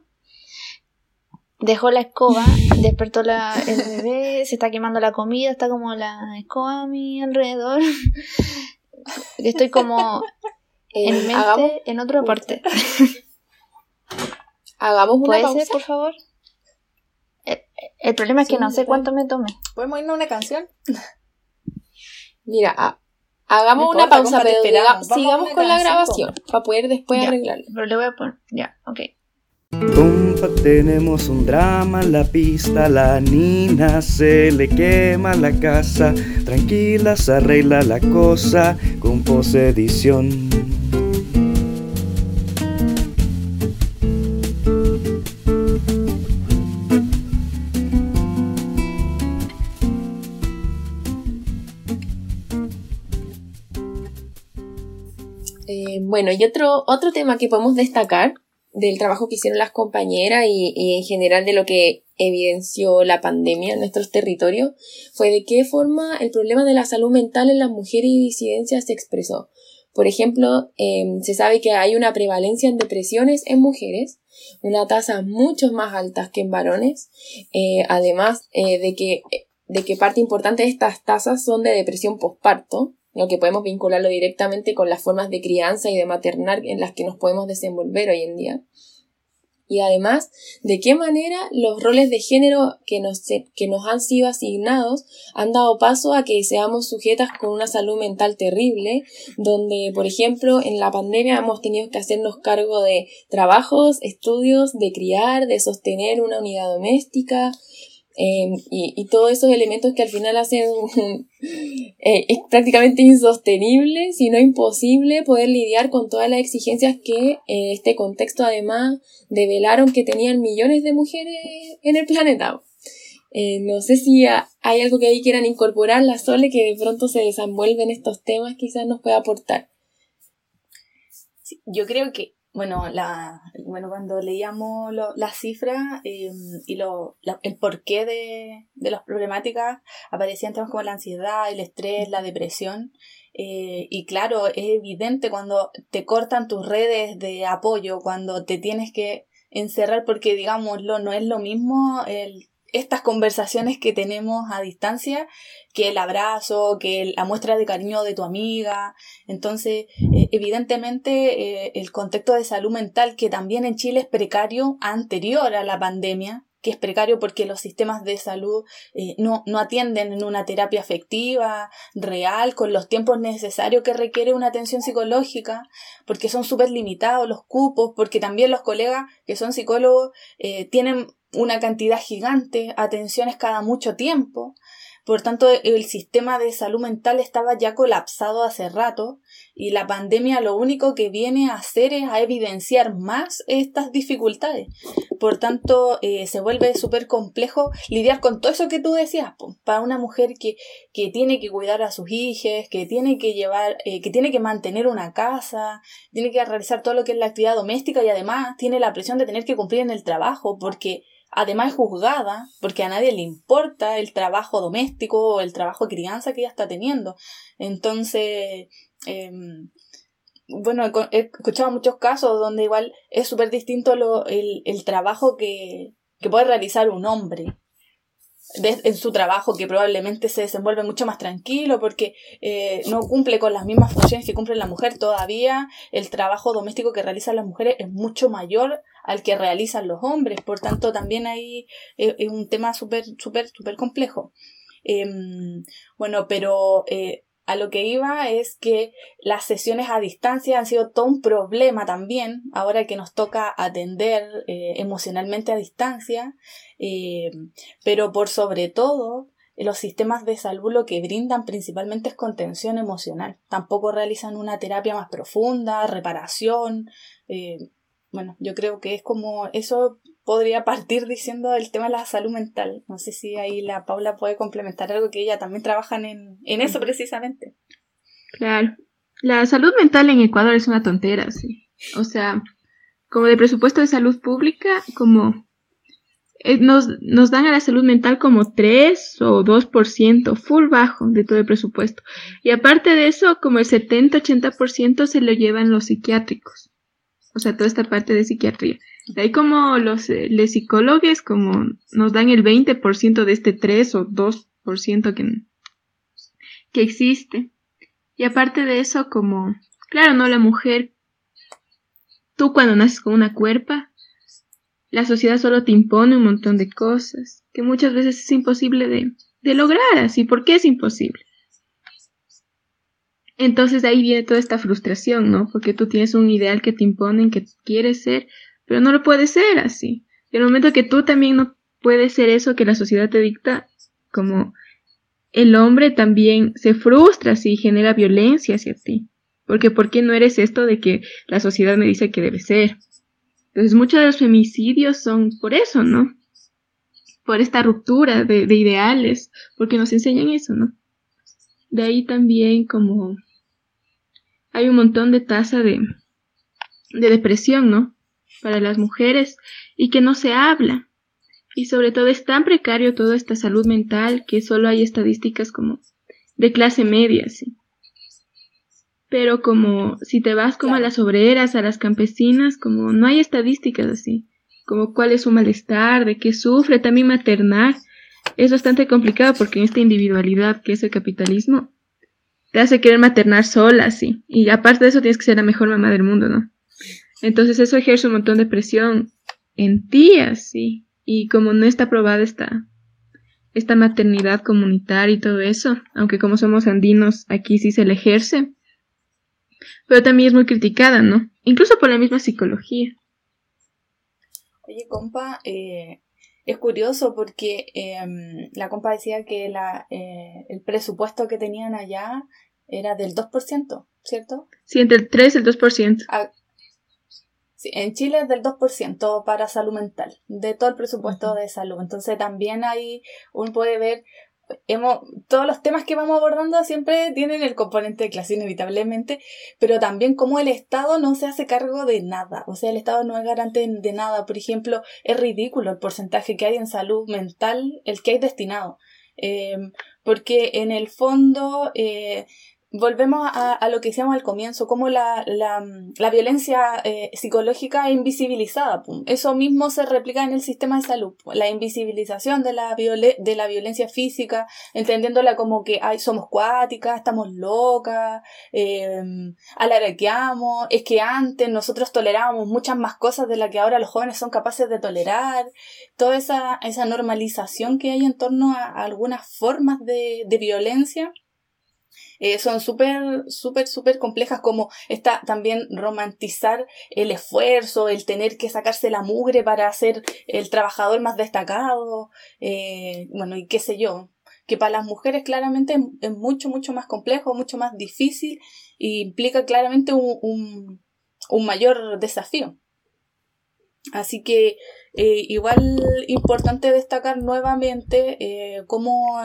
Speaker 2: dejó la escoba, despertó la, el bebé, se está quemando la comida, está como la escoba a mi alrededor. Estoy como en eh, mente en otra parte.
Speaker 1: Hagamos una
Speaker 2: ¿Puede ser, por favor? El, problema es que no sé cuánto me tome.
Speaker 3: ¿Podemos irnos a una canción?
Speaker 1: Mira, Hagamos una pausa, pero sigamos con la grabación para poder después arreglarlo.
Speaker 2: Pero le voy a poner, ya, ok.
Speaker 6: Compa, tenemos un drama en la pista, la Nina se le quema la casa, tranquila se arregla la cosa con posedición.
Speaker 1: Bueno, y otro, otro tema que podemos destacar del trabajo que hicieron las compañeras y, y en general de lo que evidenció la pandemia en nuestros territorios fue de qué forma el problema de la salud mental en las mujeres y disidencias se expresó. Por ejemplo, em, se sabe que hay una prevalencia en depresiones en mujeres, una tasa mucho más alta que en varones, eh, además eh, de, que, de que parte importante de estas tasas son de depresión postparto, lo que podemos vincularlo directamente con las formas de crianza y de maternar en las que nos podemos desenvolver hoy en día. Y además de qué manera los roles de género que nos, que nos han sido asignados han dado paso a que seamos sujetas con una salud mental terrible, donde, por ejemplo, en la pandemia hemos tenido que hacernos cargo de trabajos, estudios, de criar, de sostener una unidad doméstica, Em, y, y, todos esos elementos que al final hacen eh, es prácticamente insostenible, si no imposible, poder lidiar con todas las exigencias que eh, este contexto además develaron que tenían millones de mujeres en el planeta. Eh, no sé si hay algo que ahí quieran incorporar, la Sole, que de pronto se desenvuelve en estos temas, quizás nos pueda aportar.
Speaker 3: yo creo que bueno, la, bueno cuando leíamos las cifras em, y lo, el porqué de, de las problemáticas, aparecían temas como la ansiedad, el estrés, la depresión. Eh, y claro, es evidente cuando te cortan tus redes de apoyo, cuando te tienes que encerrar, porque digámoslo, no es lo mismo el estas conversaciones que tenemos a distancia que el abrazo, que la muestra de cariño de tu amiga. Entonces, eh, evidentemente, eh, el contexto de salud mental, que también en Chile es precario anterior a la pandemia, que es precario porque los sistemas de salud eh, no, no atienden en una terapia afectiva, real, con los tiempos necesarios que requiere una atención psicológica, porque son súper limitados los cupos, porque también los colegas que son psicólogos tienen una cantidad gigante, atenciones cada mucho tiempo. Por tanto, el sistema de salud mental estaba ya colapsado hace rato y la pandemia lo único que viene a hacer es a evidenciar más estas dificultades. Por tanto, eh, se vuelve súper complejo lidiar con todo eso que tú decías, para una mujer que, que, tiene que cuidar a sus hijos, que tiene que llevar, eh, que tiene que mantener una casa, tiene que realizar todo lo que es la actividad doméstica y además tiene la presión de tener que cumplir en el trabajo porque además juzgada porque a nadie le importa el trabajo doméstico o el trabajo de crianza que ella está teniendo. Entonces, em, bueno, he escuchado muchos casos donde igual es súper distinto lo, el, el, trabajo que, que puede realizar un hombre en su trabajo que probablemente se desenvuelve mucho más tranquilo porque eh, no cumple con las mismas funciones que cumple la mujer todavía el trabajo doméstico que realizan las mujeres es mucho mayor al que realizan los hombres por tanto también ahí eh, es un tema súper súper súper complejo em, bueno pero eh, a lo que iba es que las sesiones a distancia han sido todo un problema también, ahora que nos toca atender eh, emocionalmente a distancia, eh, pero por sobre todo los sistemas de salud lo que brindan principalmente es contención emocional. Tampoco realizan una terapia más profunda, reparación. Eh, bueno, yo creo que es como eso podría partir diciendo el tema de la salud mental. No sé si ahí la Paula puede complementar algo que ella también trabajan en, en eso precisamente.
Speaker 4: Claro. La salud mental en Ecuador es una tontera, sí. O sea, como de presupuesto de salud pública, como eh, nos, nos dan a la salud mental como 3 o 2%, full bajo de todo el presupuesto. Y aparte de eso, como el 70-80% se lo llevan los psiquiátricos. O sea, toda esta parte de psiquiatría. De ahí como los, eh, los psicólogos como nos dan el 20% de este 3 o 2% que, que existe. Y aparte de eso, como, claro, no, la mujer, tú cuando naces con una cuerpa, la sociedad solo te impone un montón de cosas que muchas veces es imposible de, de lograr así. ¿Por qué es imposible? Entonces de ahí viene toda esta frustración, ¿no? Porque tú tienes un ideal que te imponen, que quieres ser, pero no lo puede ser así. Y el momento que tú también no puedes ser eso que la sociedad te dicta, como el hombre también se frustra si genera violencia hacia ti. Porque ¿por qué no eres esto de que la sociedad me dice que debe ser? Entonces muchos de los femicidios son por eso, ¿no? Por esta ruptura de, de ideales, porque nos enseñan eso, ¿no? De ahí también como hay un montón de tasa de, de depresión, ¿no? Para las mujeres y que no se habla. Y sobre todo es tan precario toda esta salud mental que solo hay estadísticas como de clase media, sí. Pero como si te vas como a las obreras, a las campesinas, como no hay estadísticas así, como cuál es su malestar, de qué sufre, también maternar, es bastante complicado porque en esta individualidad que es el capitalismo, te hace querer maternar sola, sí. Y aparte de eso tienes que ser la mejor mamá del mundo, ¿no? Entonces eso ejerce un montón de presión en ti, así. Y como no está aprobada esta, esta maternidad comunitaria y todo eso, aunque como somos andinos, aquí sí se le ejerce, pero también es muy criticada, ¿no? Incluso por la misma psicología.
Speaker 3: Oye, compa, eh, es curioso porque em, la compa decía que la, eh, el presupuesto que tenían allá era del 2%, ¿cierto?
Speaker 4: Sí, entre el 3 y el 2%.
Speaker 3: Ah, sí, en Chile es del 2% para salud mental, de todo el presupuesto de salud. Entonces también ahí uno puede ver hemos, todos los temas que vamos abordando siempre tienen el componente de clase inevitablemente, pero también como el Estado no se hace cargo de nada, o sea, el Estado no es garante de nada, por ejemplo, es ridículo el porcentaje que hay en salud mental, el que hay destinado, eh, porque en el fondo eh, volvemos a, lo que decíamos al comienzo, como la, la, la violencia eh, psicológica es invisibilizada. Eso mismo se replica en el sistema de salud. La invisibilización de la, de la violencia física, entendiéndola como que ay, somos cuáticas, estamos locas, eh, alarqueamos. Es que antes nosotros tolerábamos muchas más cosas de las que ahora los jóvenes son capaces de tolerar. Toda esa, esa normalización que hay en torno a, a algunas formas de, de violencia eh, son súper, súper, súper complejas como está también romantizar el esfuerzo, el tener que sacarse la mugre para ser el trabajador más destacado, eh, bueno, y qué sé yo, que para las mujeres claramente es mucho, mucho más complejo, mucho más difícil e implica claramente un, un, mayor desafío. Así que eh, igual importante destacar nuevamente cómo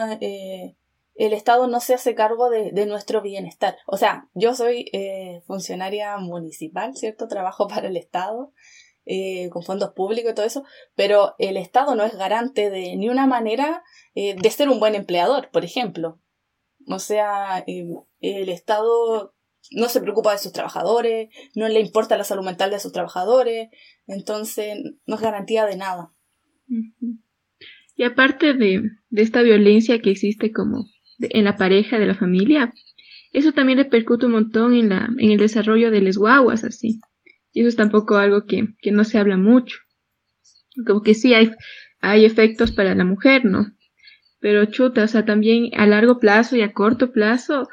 Speaker 3: el Estado no se hace cargo de, nuestro bienestar. O sea, yo soy eh, funcionaria municipal, ¿cierto? Trabajo para el Estado, eh, con fondos públicos y todo eso, pero el Estado no es garante de ni una manera eh, de ser un buen empleador, por ejemplo. O sea, el Estado no se preocupa de sus trabajadores, no le importa la salud mental de sus trabajadores, entonces no es garantía de nada.
Speaker 4: Y aparte de, de esta violencia que existe como en la pareja, de la familia, eso también repercute un montón en, la, en el desarrollo de las guaguas, así. Y eso es tampoco algo que, que no se habla mucho. Como que sí hay, hay efectos para la mujer, ¿no? Pero chuta, o sea, también a largo plazo y a corto plazo,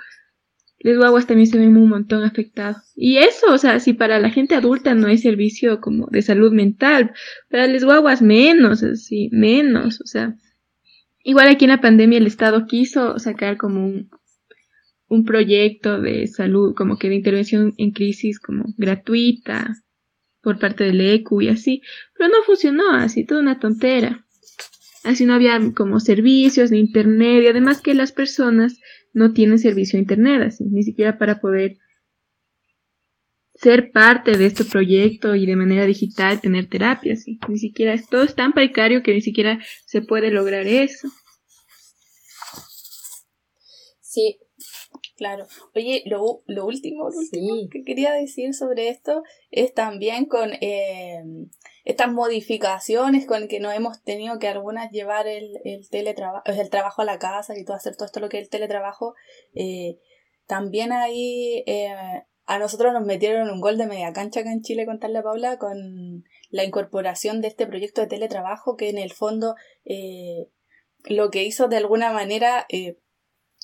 Speaker 4: les guaguas también se ven un montón afectados. Y eso, o sea, si para la gente adulta no hay servicio como de salud mental, para les guaguas menos, así, menos, o sea, Igual aquí en la pandemia el Estado quiso sacar como un, proyecto de salud, como que de intervención en crisis como gratuita por parte del ECU y así, pero no funcionó así, toda una tontera. Así no había como servicios ni internet y además que las personas no tienen servicio a internet así, ni siquiera para poder ser parte de este proyecto y de manera digital tener terapia, ¿sí? Ni siquiera, todo es tan precario que ni siquiera se puede lograr eso.
Speaker 3: Sí, claro. Oye, lo, lo último, que quería decir sobre esto es también con eh, estas modificaciones con que nos hemos tenido que algunas llevar el, el teletrabajo, el trabajo a la casa y todo hacer todo esto lo que es el teletrabajo. Eh, también ahí eh, a nosotros nos metieron un gol de media cancha acá en Chile, contarle a Paula, con la incorporación de este proyecto de teletrabajo que en el fondo eh, lo que hizo de alguna manera eh,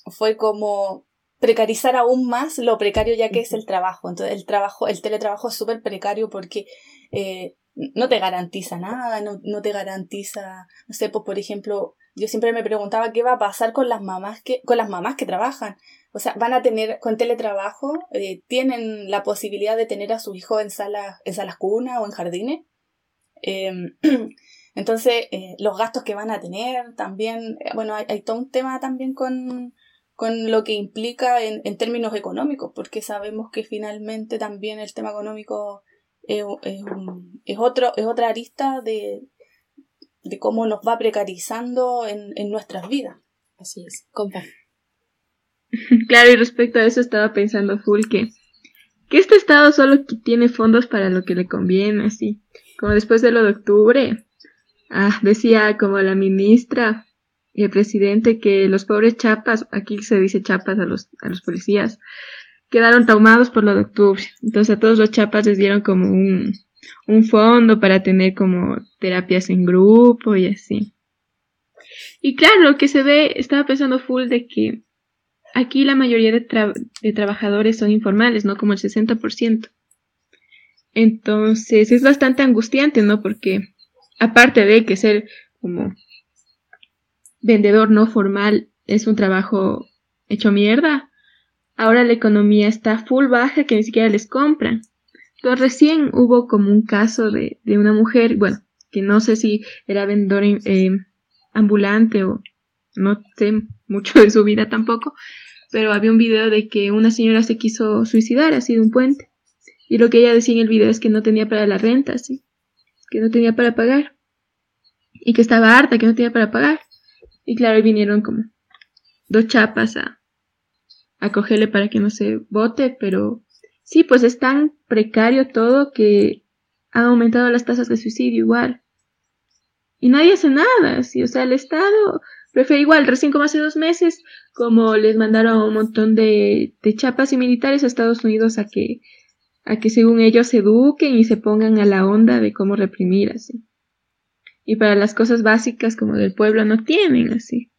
Speaker 3: fue como precarizar aún más lo precario ya que es el trabajo. Entonces el trabajo, el teletrabajo es súper precario porque eh, no te garantiza nada, no, no, te garantiza, no sé, pues por ejemplo, yo siempre me preguntaba qué va a pasar con las mamás que, con las mamás que trabajan. O sea, van a tener, con teletrabajo, eh, tienen la posibilidad de tener a su hijo en salas, en salas cuna o en jardines. Em, entonces, eh, los gastos que van a tener también, eh, bueno, hay, todo un tema también con, con lo que implica en, en, términos económicos, porque sabemos que finalmente también el tema económico es, otro, es otra arista de, de cómo nos va precarizando en, en nuestras vidas.
Speaker 1: Así es, compa.
Speaker 4: Claro, y respecto a eso estaba pensando full que, que este estado solo tiene fondos para lo que le conviene, así. Como después de lo de octubre, ah, decía como la ministra y el presidente que los pobres chapas, aquí se dice chapas a los, a los policías, quedaron traumados por lo de octubre. Entonces a todos los chapas les dieron como un, un fondo para tener como terapias en grupo y así. Y claro, lo que se ve, estaba pensando full de que aquí la mayoría de, de trabajadores son informales, ¿no? Como el 60%. Entonces es bastante angustiante, ¿no? Porque aparte de que ser como vendedor no formal es un trabajo hecho mierda, ahora la economía está full baja que ni siquiera les compran. Entonces recién hubo como un caso de, de una mujer, bueno, que no sé si era vendedor eh, ambulante o no sé mucho de su vida tampoco, pero había un video de que una señora se quiso suicidar así de un puente. Y lo que ella decía en el video es que no tenía para la renta, sí, que no tenía para pagar. Y que estaba harta, que no tenía para pagar. Y claro, vinieron como dos chapas a, a cogerle para que no se bote, pero sí, pues es tan precario todo que han aumentado las tasas de suicidio igual. Y nadie hace nada, sí, o sea, el Estado prefiere igual, recién como hace dos meses, como les mandaron un montón de, de chapas y militares a Estados Unidos a que, a que según ellos se eduquen y se pongan a la onda de cómo reprimir así. Y para las cosas básicas como del pueblo no tienen así.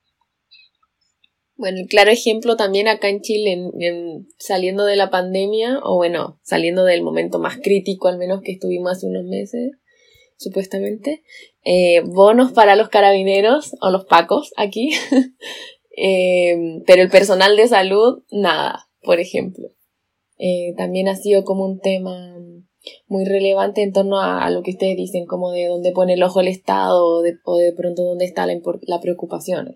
Speaker 1: Bueno, el claro ejemplo también acá en Chile, en, saliendo de la pandemia, o bueno, saliendo del momento más crítico al menos que estuvimos hace unos meses, supuestamente, eh, bonos para los carabineros o los pacos aquí, eh, pero el personal de salud, nada, por ejemplo. Eh, también ha sido como un tema muy relevante en torno a, lo que ustedes dicen, como de dónde pone el ojo el Estado o de, o de pronto dónde está la, la preocupación.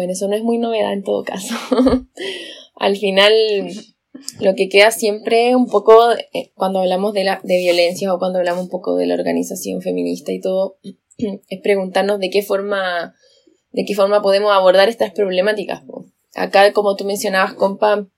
Speaker 1: Bueno, eso no es muy novedad en todo caso. Al final, lo que queda siempre un poco, eh, cuando hablamos de, la, de violencia o cuando hablamos un poco de la organización feminista y todo, es preguntarnos de qué forma, de qué forma podemos abordar estas problemáticas. Acá, como tú mencionabas, compa,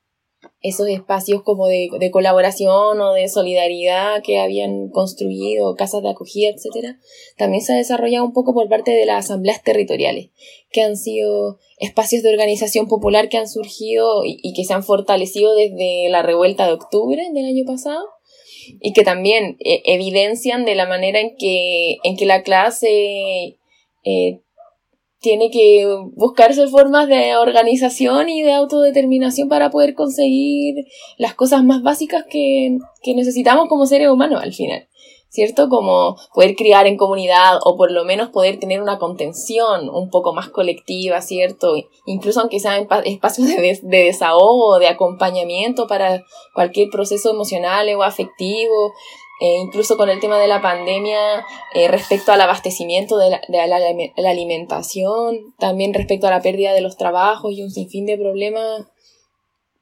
Speaker 1: esos espacios como de, de, colaboración o de solidaridad que habían construido, casas de acogida, etcétera, también se ha desarrollado un poco por parte de las asambleas territoriales, que han sido espacios de organización popular que han surgido y, que se han fortalecido desde la revuelta de octubre del año pasado y que también eh, evidencian de la manera en que, en que la clase eh, tiene que buscarse formas de organización y de autodeterminación para poder conseguir las cosas más básicas que, que necesitamos como seres humanos al final. ¿cierto? Como poder criar en comunidad o por lo menos poder tener una contención un poco más colectiva, ¿cierto? Incluso aunque sean espacios de, de desahogo, de acompañamiento para cualquier proceso emocional o afectivo, eh, incluso con el tema de la pandemia, eh, respecto al abastecimiento de, la, de la, alimentación, también respecto a la pérdida de los trabajos y un sinfín de problemas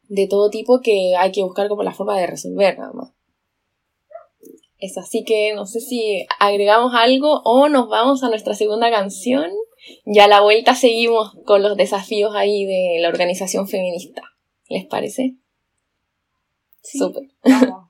Speaker 1: de todo tipo que hay que buscar como la forma de resolver nada más. Es así que no sé si agregamos algo o nos vamos a nuestra segunda canción. Ya a la vuelta seguimos con los desafíos ahí de la organización feminista. ¿Les parece?
Speaker 3: Sí, Súper. Vamos.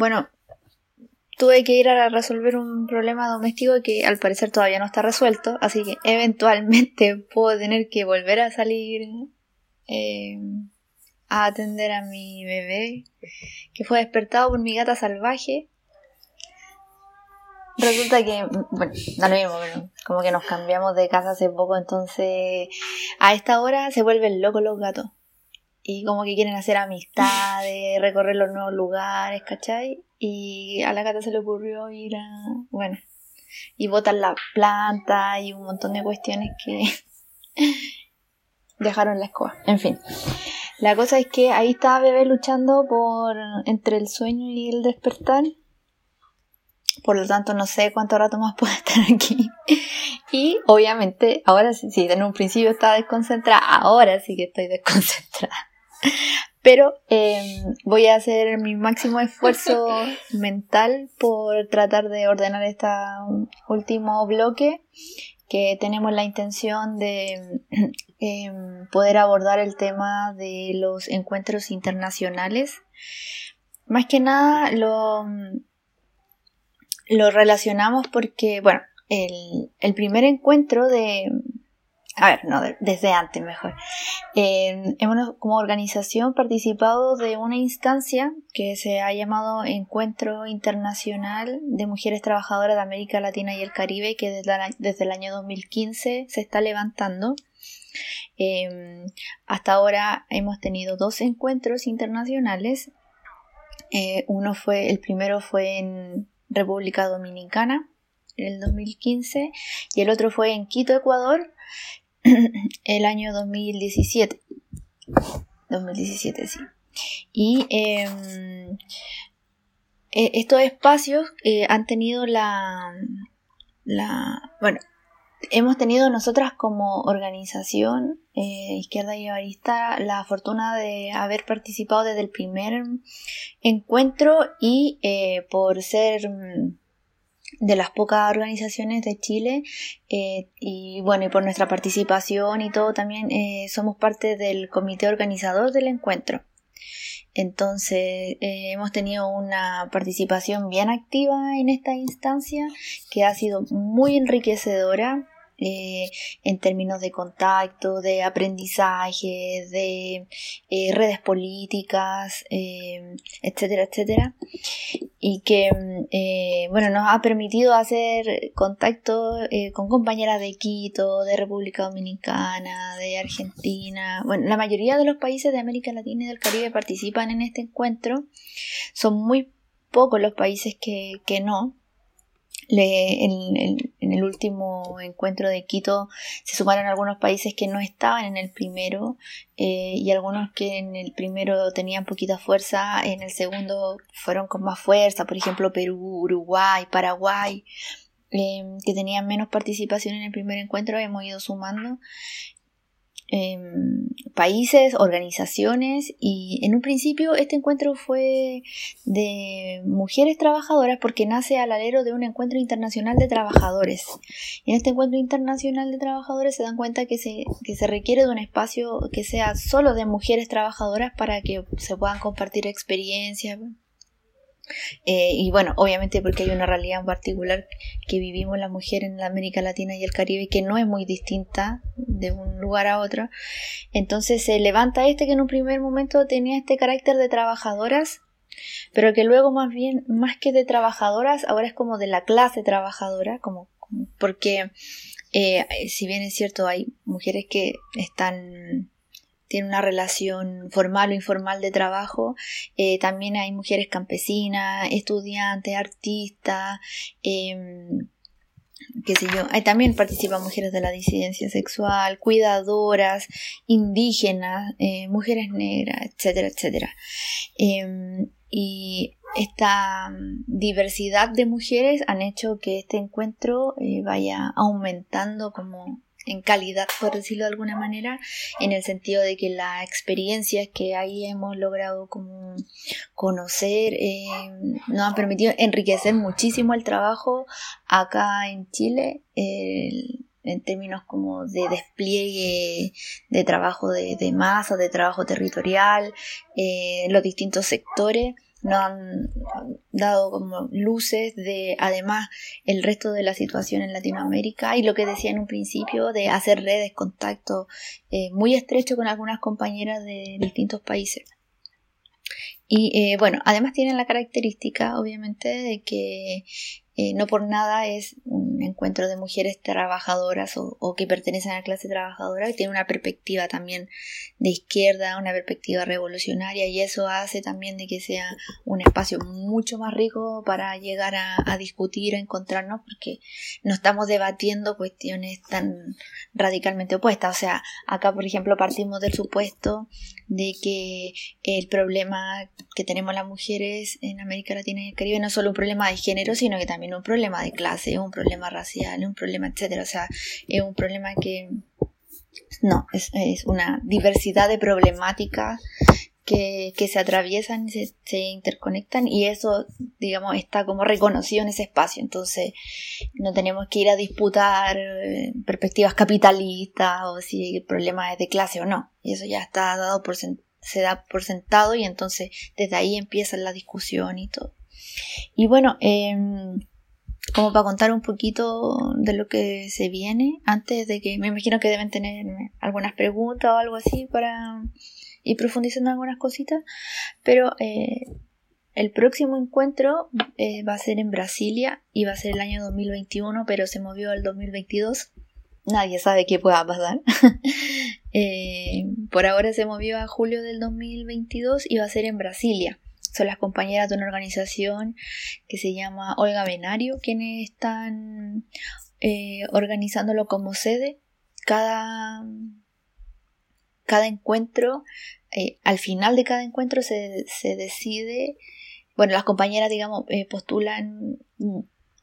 Speaker 2: Bueno, tuve que ir a resolver un problema doméstico que al parecer todavía no está resuelto, así que eventualmente puedo tener que volver a salir eh, a atender a mi bebé que fue despertado por mi gata salvaje. Resulta que, bueno, da lo mismo, pero como que nos cambiamos de casa hace poco, entonces a esta hora se vuelven locos los gatos. Y como que quieren hacer amistades, recorrer los nuevos lugares, ¿cachai? Y a la gata se le ocurrió ir a, bueno, y botar la planta y un montón de cuestiones que dejaron la escoba. En fin, la cosa es que ahí estaba bebé luchando por entre el sueño y el despertar. Por lo tanto, no sé cuánto rato más puede estar aquí. Y obviamente, ahora sí, sí, en un principio estaba desconcentrada, ahora sí que estoy desconcentrada. Pero eh, voy a hacer mi máximo esfuerzo mental por tratar de ordenar este último bloque que tenemos la intención de eh, poder abordar el tema de los encuentros internacionales. Más que nada lo, lo relacionamos porque, bueno, el, el primer encuentro de... A ver, no, de- desde antes mejor. Eh, hemos como organización participado de una instancia que se ha llamado Encuentro Internacional de Mujeres Trabajadoras de América Latina y el Caribe, que desde, la- desde el año 2015 se está levantando. Eh, hasta ahora hemos tenido dos encuentros internacionales. Eh, uno fue, el primero fue en República Dominicana en el 2015 y el otro fue en Quito, Ecuador, el año 2017. 2017, sí. Y em, e- estos espacios eh, han tenido la, la. Bueno, hemos tenido nosotras como organización eh, Izquierda y Avarista la fortuna de haber participado desde el primer encuentro y eh, por ser mm, de las pocas organizaciones de Chile eh, y bueno y por nuestra participación y todo también eh, somos parte del comité organizador del encuentro. Entonces eh, hemos tenido una participación bien activa en esta instancia que ha sido muy enriquecedora eh, en términos de contacto, de aprendizaje, de eh, redes políticas, eh, etcétera, etcétera. y que bueno nos ha permitido hacer contacto con compañeras de Quito, de República Dominicana, de Argentina. Bueno, la mayoría de los países de América Latina y del Caribe participan en este encuentro. Son muy pocos los países que, que no en, el último encuentro de Quito se sumaron algunos países que no estaban en el primero eh, y algunos que en el primero tenían poquita fuerza, en el segundo fueron con más fuerza, por ejemplo Perú, Uruguay, Paraguay, eh, que tenían menos participación en el primer encuentro, hemos ido sumando Em, países, organizaciones y en un principio este encuentro fue de mujeres trabajadoras porque nace al alero de un encuentro internacional de trabajadores. en este encuentro internacional de trabajadores se dan cuenta que se, que se requiere de un espacio que sea solo de mujeres trabajadoras para que se puedan compartir experiencias, eh, y bueno, obviamente porque hay una realidad en particular que vivimos la mujer en la América Latina y el Caribe que no es muy distinta de un lugar a otro. Entonces se levanta este que en un primer momento tenía este carácter de trabajadoras, pero que luego más bien, más que de trabajadoras, ahora es como de la clase trabajadora, como, porque eh, si bien es cierto hay mujeres que están tiene una relación formal o informal de trabajo. Eh, también hay mujeres campesinas, estudiantes, artistas, em, qué sé yo. Hay, también participan mujeres de la disidencia sexual, cuidadoras, indígenas, eh, mujeres negras, etcétera, etcétera. Em, y esta diversidad de mujeres han hecho que este encuentro eh, vaya aumentando como en calidad, por decirlo de alguna manera, en el sentido de que la experiencia que ahí hemos logrado como conocer eh, nos han permitido enriquecer muchísimo el trabajo acá en Chile. en términos como de despliegue de trabajo de, masa, de trabajo territorial, eh, los distintos sectores nos han dado como luces de además el resto de la situación en Latinoamérica y lo que decía en un principio de hacer redes, contacto eh, muy estrecho con algunas compañeras de distintos países. Y eh, bueno, además tienen la característica obviamente de que eh, no por nada es un encuentro de mujeres trabajadoras o, que pertenecen a la clase trabajadora y tiene una perspectiva también de izquierda, una perspectiva revolucionaria y eso hace también de que sea un espacio mucho más rico para llegar a, a discutir, a encontrarnos porque no estamos debatiendo cuestiones tan radicalmente opuestas. O sea, acá por ejemplo partimos del supuesto de que el problema que tenemos las mujeres en América Latina y el Caribe no es solo un problema de género, sino que también un problema de clase, un problema racial, un problema, etcétera. O sea, es un problema que no, es, una diversidad de problemáticas que, se atraviesan, se, se interconectan y eso, digamos, está como reconocido en ese espacio. Entonces, no tenemos que ir a disputar eh, perspectivas capitalistas o si el problema es de clase o no. Y eso ya está dado por se da por sentado y entonces desde ahí empieza la discusión y todo. Y bueno, eh, como para contar un poquito de lo que se viene, antes de que me imagino que deben tener algunas preguntas o algo así para ir profundizando en algunas cositas, pero eh, el próximo encuentro eh, va a ser en Brasilia y va a ser el año 2021, pero se movió al 2022. Nadie sabe qué pueda pasar. Eh, por ahora se movió a julio del 2022 y va a ser en Brasilia son las compañeras de una organización que se llama Olga Benario, quienes están eh, organizándolo como sede. Cada, cada encuentro, eh, al final de cada encuentro se, decide, bueno, las compañeras, digamos, eh, postulan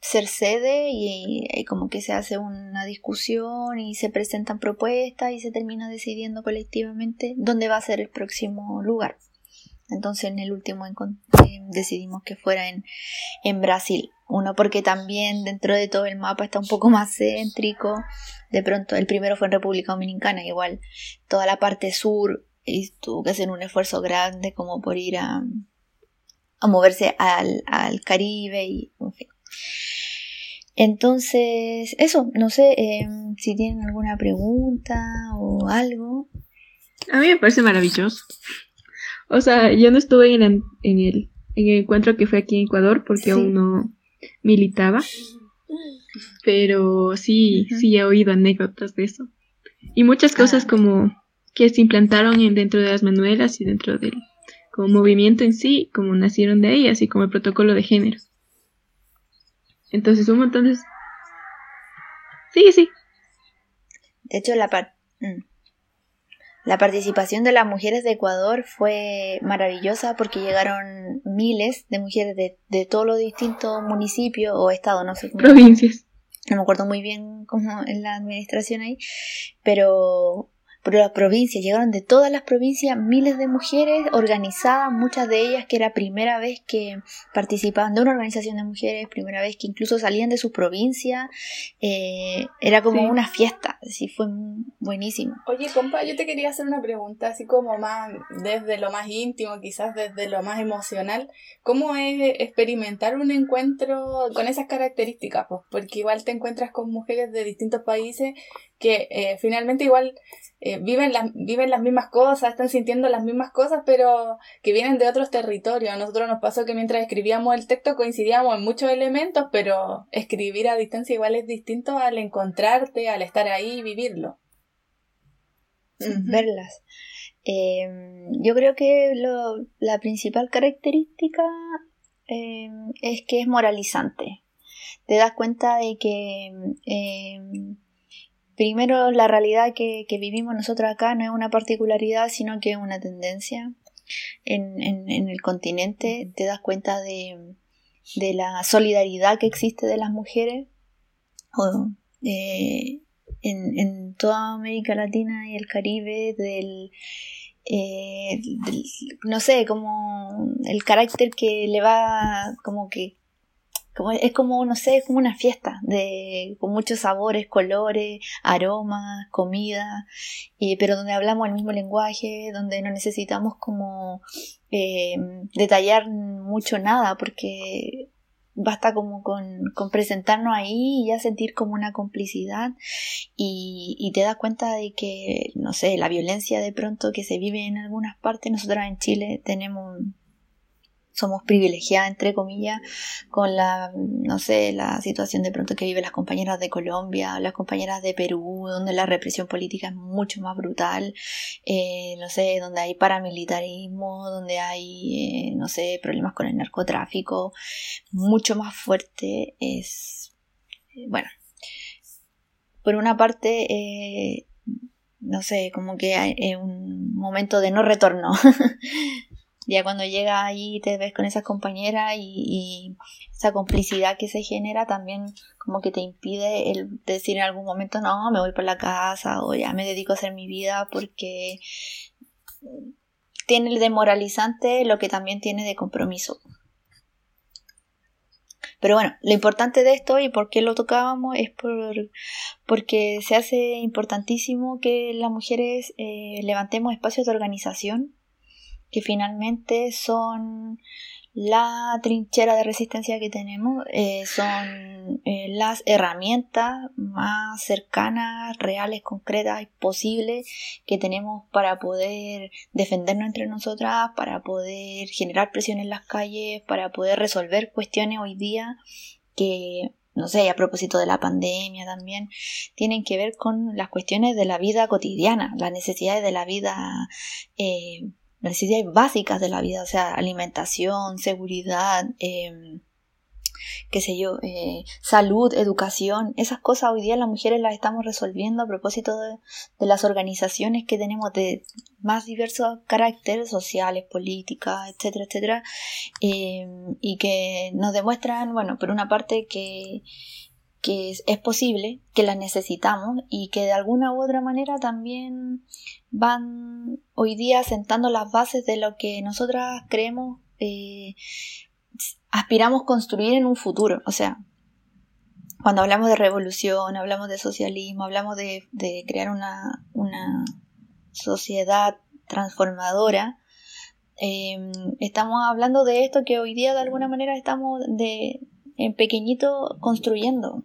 Speaker 2: ser sede y, como que se hace una discusión y se presentan propuestas y se termina decidiendo colectivamente dónde va a ser el próximo lugar. Entonces en el último eh, decidimos que fuera en, en Brasil. Uno porque también dentro de todo el mapa está un poco más céntrico. De pronto el primero fue en República Dominicana, igual toda la parte sur y tuvo que hacer un esfuerzo grande como por ir a, a moverse al, al Caribe y en fin. Entonces, eso, no sé em, si tienen alguna pregunta o algo.
Speaker 4: A mí me parece maravilloso. O sea, yo no estuve en, el, en en el encuentro que fue aquí en Ecuador, porque
Speaker 2: Sí.
Speaker 4: aún no militaba. Pero sí, sí he oído anécdotas de eso. Y muchas cosas
Speaker 2: Ah.
Speaker 4: como que se implantaron en- dentro de las manuelas y dentro del como movimiento en sí, como nacieron de ahí, así como el protocolo de género. Entonces un montón de... Sí, sí.
Speaker 2: De hecho, la, par- mm. La participación de las mujeres de Ecuador fue maravillosa porque llegaron miles de mujeres de, de todos los distintos municipios o estados, no sé cómo,
Speaker 4: Provincias.
Speaker 2: no me acuerdo muy bien cómo en la administración ahí, pero pero las provincias, llegaron de todas las provincias miles de mujeres organizadas, muchas de ellas que era primera vez que participaban de una organización de mujeres, primera vez que incluso salían de su provincia, eh, era como
Speaker 4: Sí.
Speaker 2: una fiesta, así fue buenísimo.
Speaker 3: Oye, compa, yo te quería hacer una pregunta, así como más desde lo más íntimo, quizás desde lo más emocional. ¿Cómo es experimentar un encuentro con esas características? Pues porque igual te encuentras con mujeres de distintos países que eh, finalmente igual eh, viven, las, viven las mismas cosas, están sintiendo las mismas cosas, pero que vienen de otros territorios. A nosotros nos pasó que mientras escribíamos el texto coincidíamos en muchos elementos, pero escribir a distancia igual es distinto al encontrarte, al estar ahí y vivirlo.
Speaker 2: Verlas. Eh, yo creo que lo- la principal característica eh, es que es moralizante. Te das cuenta de que eh, primero la realidad que, que vivimos nosotros acá no es una particularidad, sino que es una tendencia. En, en- en el continente te das cuenta de, de la solidaridad que existe de las mujeres. O, eh, en, en toda América Latina y el Caribe del, eh, del- no sé, como el carácter que le va, como que, es como, no sé, es como una fiesta de, con muchos sabores, colores, aromas, comida, y, pero donde hablamos el mismo lenguaje, donde no necesitamos como eh, detallar mucho nada, porque basta como con, con presentarnos ahí y ya sentir como una complicidad y, y te das cuenta de que, no sé, la violencia de pronto que se vive en algunas partes, nosotras en Chile tenemos, somos privilegiadas, entre comillas, con la, no sé, la situación de pronto que viven las compañeras de Colombia, las compañeras de Perú, donde la represión política es mucho más brutal, eh, no sé, donde hay paramilitarismo, donde hay, eh, no sé, problemas con el narcotráfico, mucho más fuerte es, eh, bueno, por una parte, eh, no sé, como que hay un momento de no retorno. ya cuando llega ahí te ves con esas compañeras y, y esa complicidad que se genera también como que te impide el decir en algún momento no, me voy por la casa o ya me dedico a hacer mi vida porque tiene el demoralizante lo que también tiene de compromiso. Pero bueno, lo importante de esto y por qué lo tocábamos es por, porque se hace importantísimo que las mujeres eh, levantemos espacios de organización que finalmente son la trinchera de resistencia que tenemos, eh, son eh, las herramientas más cercanas, reales, concretas y posibles que tenemos para poder defendernos entre nosotras, para poder generar presión en las calles, para poder resolver cuestiones hoy día que no sé, a propósito de la pandemia también, tienen que ver con las cuestiones de la vida cotidiana, las necesidades de la vida eh, necesidades básicas de la vida, o sea, alimentación, seguridad, eh, qué sé yo, eh, salud, educación, esas cosas hoy día las mujeres las estamos resolviendo a propósito de, de las organizaciones que tenemos de más diversos caracteres sociales, políticas, etcétera, etcétera, eh, y que nos demuestran, bueno, por una parte que que es, posible, que las necesitamos y que de alguna u otra manera también van hoy día sentando las bases de lo que nosotras creemos, eh, aspiramos construir en un futuro. O sea, cuando hablamos de revolución, hablamos de socialismo, hablamos de, de crear una, una, sociedad transformadora, eh, estamos hablando de esto que hoy día de alguna manera estamos de, en pequeñito construyendo.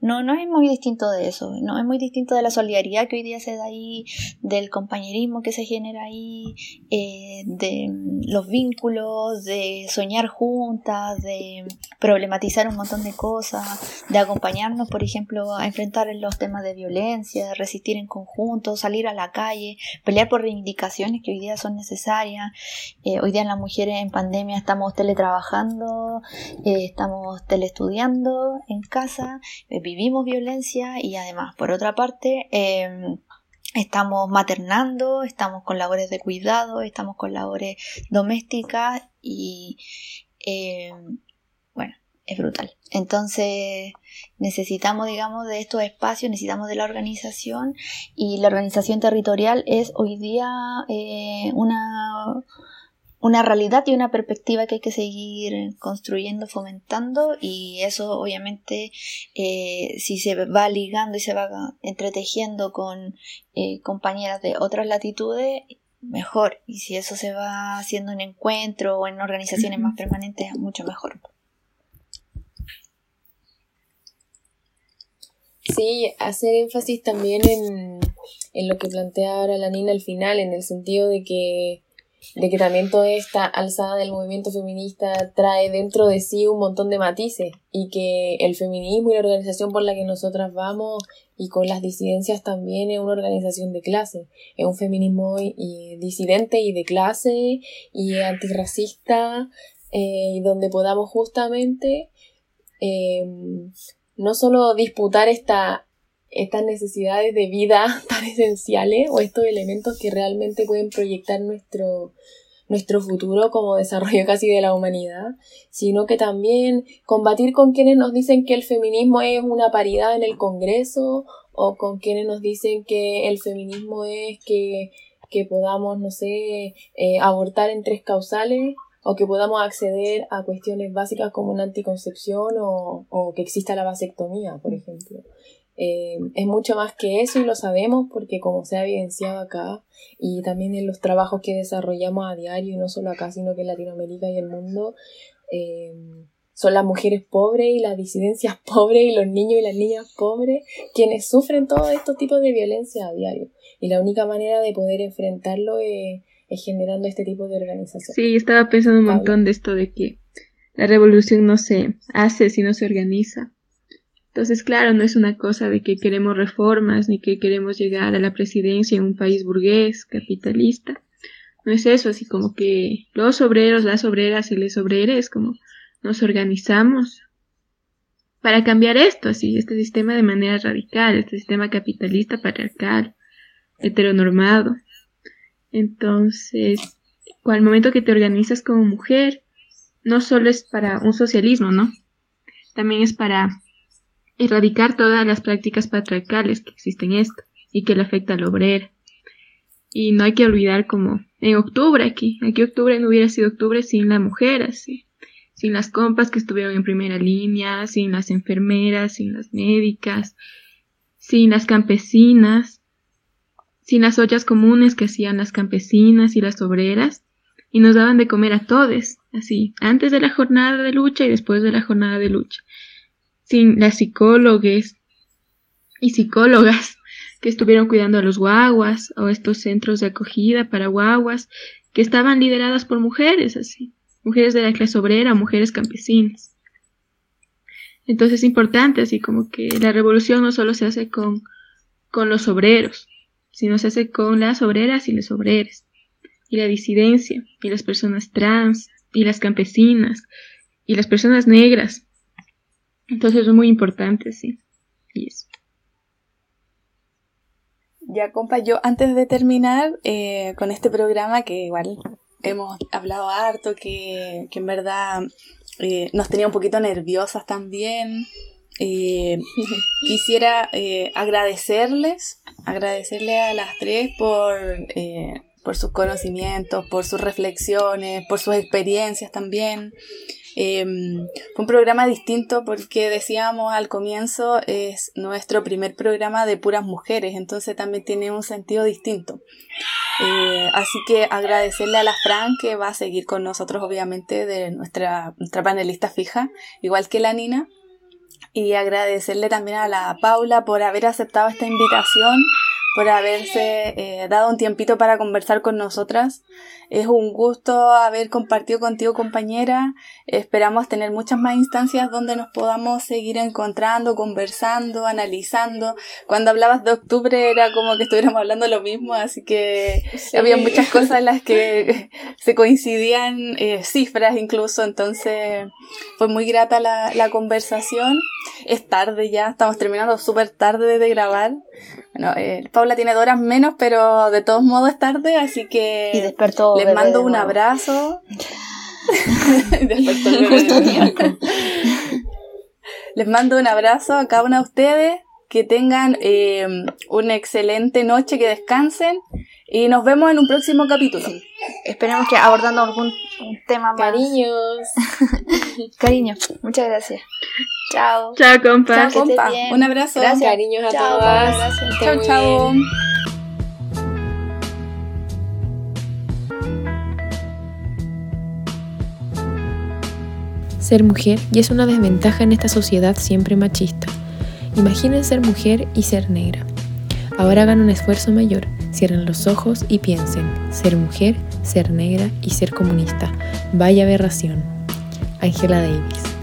Speaker 2: no, no es muy distinto de eso, no es muy distinto de la solidaridad que hoy día se da ahí, del compañerismo que se genera ahí, eh, de los vínculos, de soñar juntas, de problematizar un montón de cosas, de acompañarnos, por ejemplo, a enfrentar los temas de violencia, resistir en conjunto, salir a la calle, pelear por reivindicaciones que hoy día son necesarias. Eh, hoy día las mujeres en pandemia estamos teletrabajando, eh, estamos teleestudiando en casa vivimos violencia y además, por otra parte, em, estamos maternando, estamos con labores de cuidado, estamos con labores domésticas y em, bueno, es brutal. Entonces necesitamos, digamos, de estos espacios, necesitamos de la organización y la organización territorial es hoy día eh, una una realidad y una perspectiva que hay que seguir construyendo, fomentando y eso obviamente eh, si se va ligando y se va entretejiendo con eh, compañeras de otras latitudes, mejor. Y si eso se va haciendo en encuentro o en organizaciones más permanentes, mucho mejor.
Speaker 1: Sí, hacer énfasis también en, en lo que plantea ahora la Nina al final, en el sentido de que de que también toda esta alzada del movimiento feminista trae dentro de sí un montón de matices y que el feminismo y la organización por la que nosotras vamos y con las disidencias también es una organización de clase, es un feminismo y disidente y de clase y antirracista eh, y donde podamos justamente eh, no solo disputar esta estas necesidades de vida tan esenciales o estos elementos que realmente pueden proyectar nuestro, nuestro futuro como desarrollo casi de la humanidad, sino que también combatir con quienes nos dicen que el feminismo es una paridad en el Congreso o con quienes nos dicen que el feminismo es que, que podamos, no sé, eh, abortar en tres causales o que podamos acceder a cuestiones básicas como una anticoncepción o, o que exista la vasectomía, por ejemplo. Eh, es mucho más que eso y lo sabemos porque como se ha evidenciado acá y también en los trabajos que desarrollamos a diario, y no solo acá, sino que en Latinoamérica y el mundo, eh, son las mujeres pobres y las disidencias pobres y los niños y las niñas pobres quienes sufren todos estos tipos de violencia a diario. Y la única manera de poder enfrentarlo es, generando este tipo de organización.
Speaker 4: Sí, estaba pensando un montón de esto de que la revolución no se hace si no se organiza. Entonces, claro, no es una cosa de que queremos reformas ni que queremos llegar a la presidencia en un país burgués, capitalista. No es eso, así como que los obreros, las obreras y les obreres, como nos organizamos para cambiar esto, así, este sistema de manera radical, este sistema capitalista patriarcal, heteronormado. Entonces, al momento que te organizas como mujer, no solo es para un socialismo, ¿no? También es para erradicar todas las prácticas patriarcales que existen en esto y que le afecta al obrero. Y no hay que olvidar como en octubre aquí, aquí octubre no hubiera sido octubre sin la mujer, así, sin las compas que estuvieron en primera línea, sin las enfermeras, sin las médicas, sin las campesinas, sin las ollas comunes que hacían las campesinas y las obreras, y nos daban de comer a todos, así, antes de la jornada de lucha y después de la jornada de lucha sin las psicólogas y psicólogas que estuvieron cuidando a los guaguas o estos centros de acogida para guaguas que estaban lideradas por mujeres así, mujeres de la clase obrera, mujeres campesinas. Entonces es importante así como que la revolución no solo se hace con, con los obreros, sino se hace con las obreras y los obreros, y la disidencia, y las personas trans, y las campesinas, y las personas negras, entonces es muy importante, sí. Y eso.
Speaker 3: Ya, compa, yo antes de terminar eh, con este programa, que igual hemos hablado harto, que, en verdad eh, nos tenía un poquito nerviosas también. Eh, quisiera agradecerles, agradecerle a las tres por, por sus conocimientos, por sus reflexiones, por sus experiencias también. Em, un programa distinto porque decíamos al comienzo es nuestro primer programa de puras mujeres, entonces también tiene un sentido distinto. Eh, así que agradecerle a la Fran que va a seguir con nosotros obviamente de nuestra, nuestra panelista fija, igual que la Nina. y agradecerle también a la Paula por haber aceptado esta invitación, por haberse eh, dado un tiempito para conversar con nosotras. Es un gusto haber compartido contigo, compañera. Esperamos tener muchas más instancias donde nos podamos seguir encontrando, conversando, analizando. Cuando hablabas de octubre era como que estuviéramos hablando lo mismo, así que había muchas cosas en las que se coincidían, eh, cifras incluso, entonces fue muy grata la, la conversación. Es tarde ya, estamos terminando súper tarde de grabar. Bueno, eh, Paula tiene dos horas menos, pero de todos modos es tarde, así que...
Speaker 2: Y despertó
Speaker 3: les
Speaker 2: bebé
Speaker 3: mando
Speaker 2: de
Speaker 3: un abrazo. Despertó el bebé de nuevo. Les mando un abrazo a cada una de ustedes. Que tengan eh, una excelente noche, que descansen. Y nos vemos en un próximo capítulo.
Speaker 2: Esperemos que abordando algún un tema más.
Speaker 1: Cariños.
Speaker 2: Cariño. Muchas gracias. Chao.
Speaker 4: Chao, compas.
Speaker 3: Chao, compa. Un abrazo.
Speaker 2: Gracias.
Speaker 1: Cariños a
Speaker 2: Chao,
Speaker 1: todas.
Speaker 3: Chao, chao.
Speaker 1: Ser mujer ya es una desventaja en esta sociedad siempre machista. Imaginen ser mujer y ser negra. Ahora hagan un esfuerzo mayor, cierren los ojos y piensen, ser mujer, ser negra y ser comunista. Vaya aberración. Angela Davis.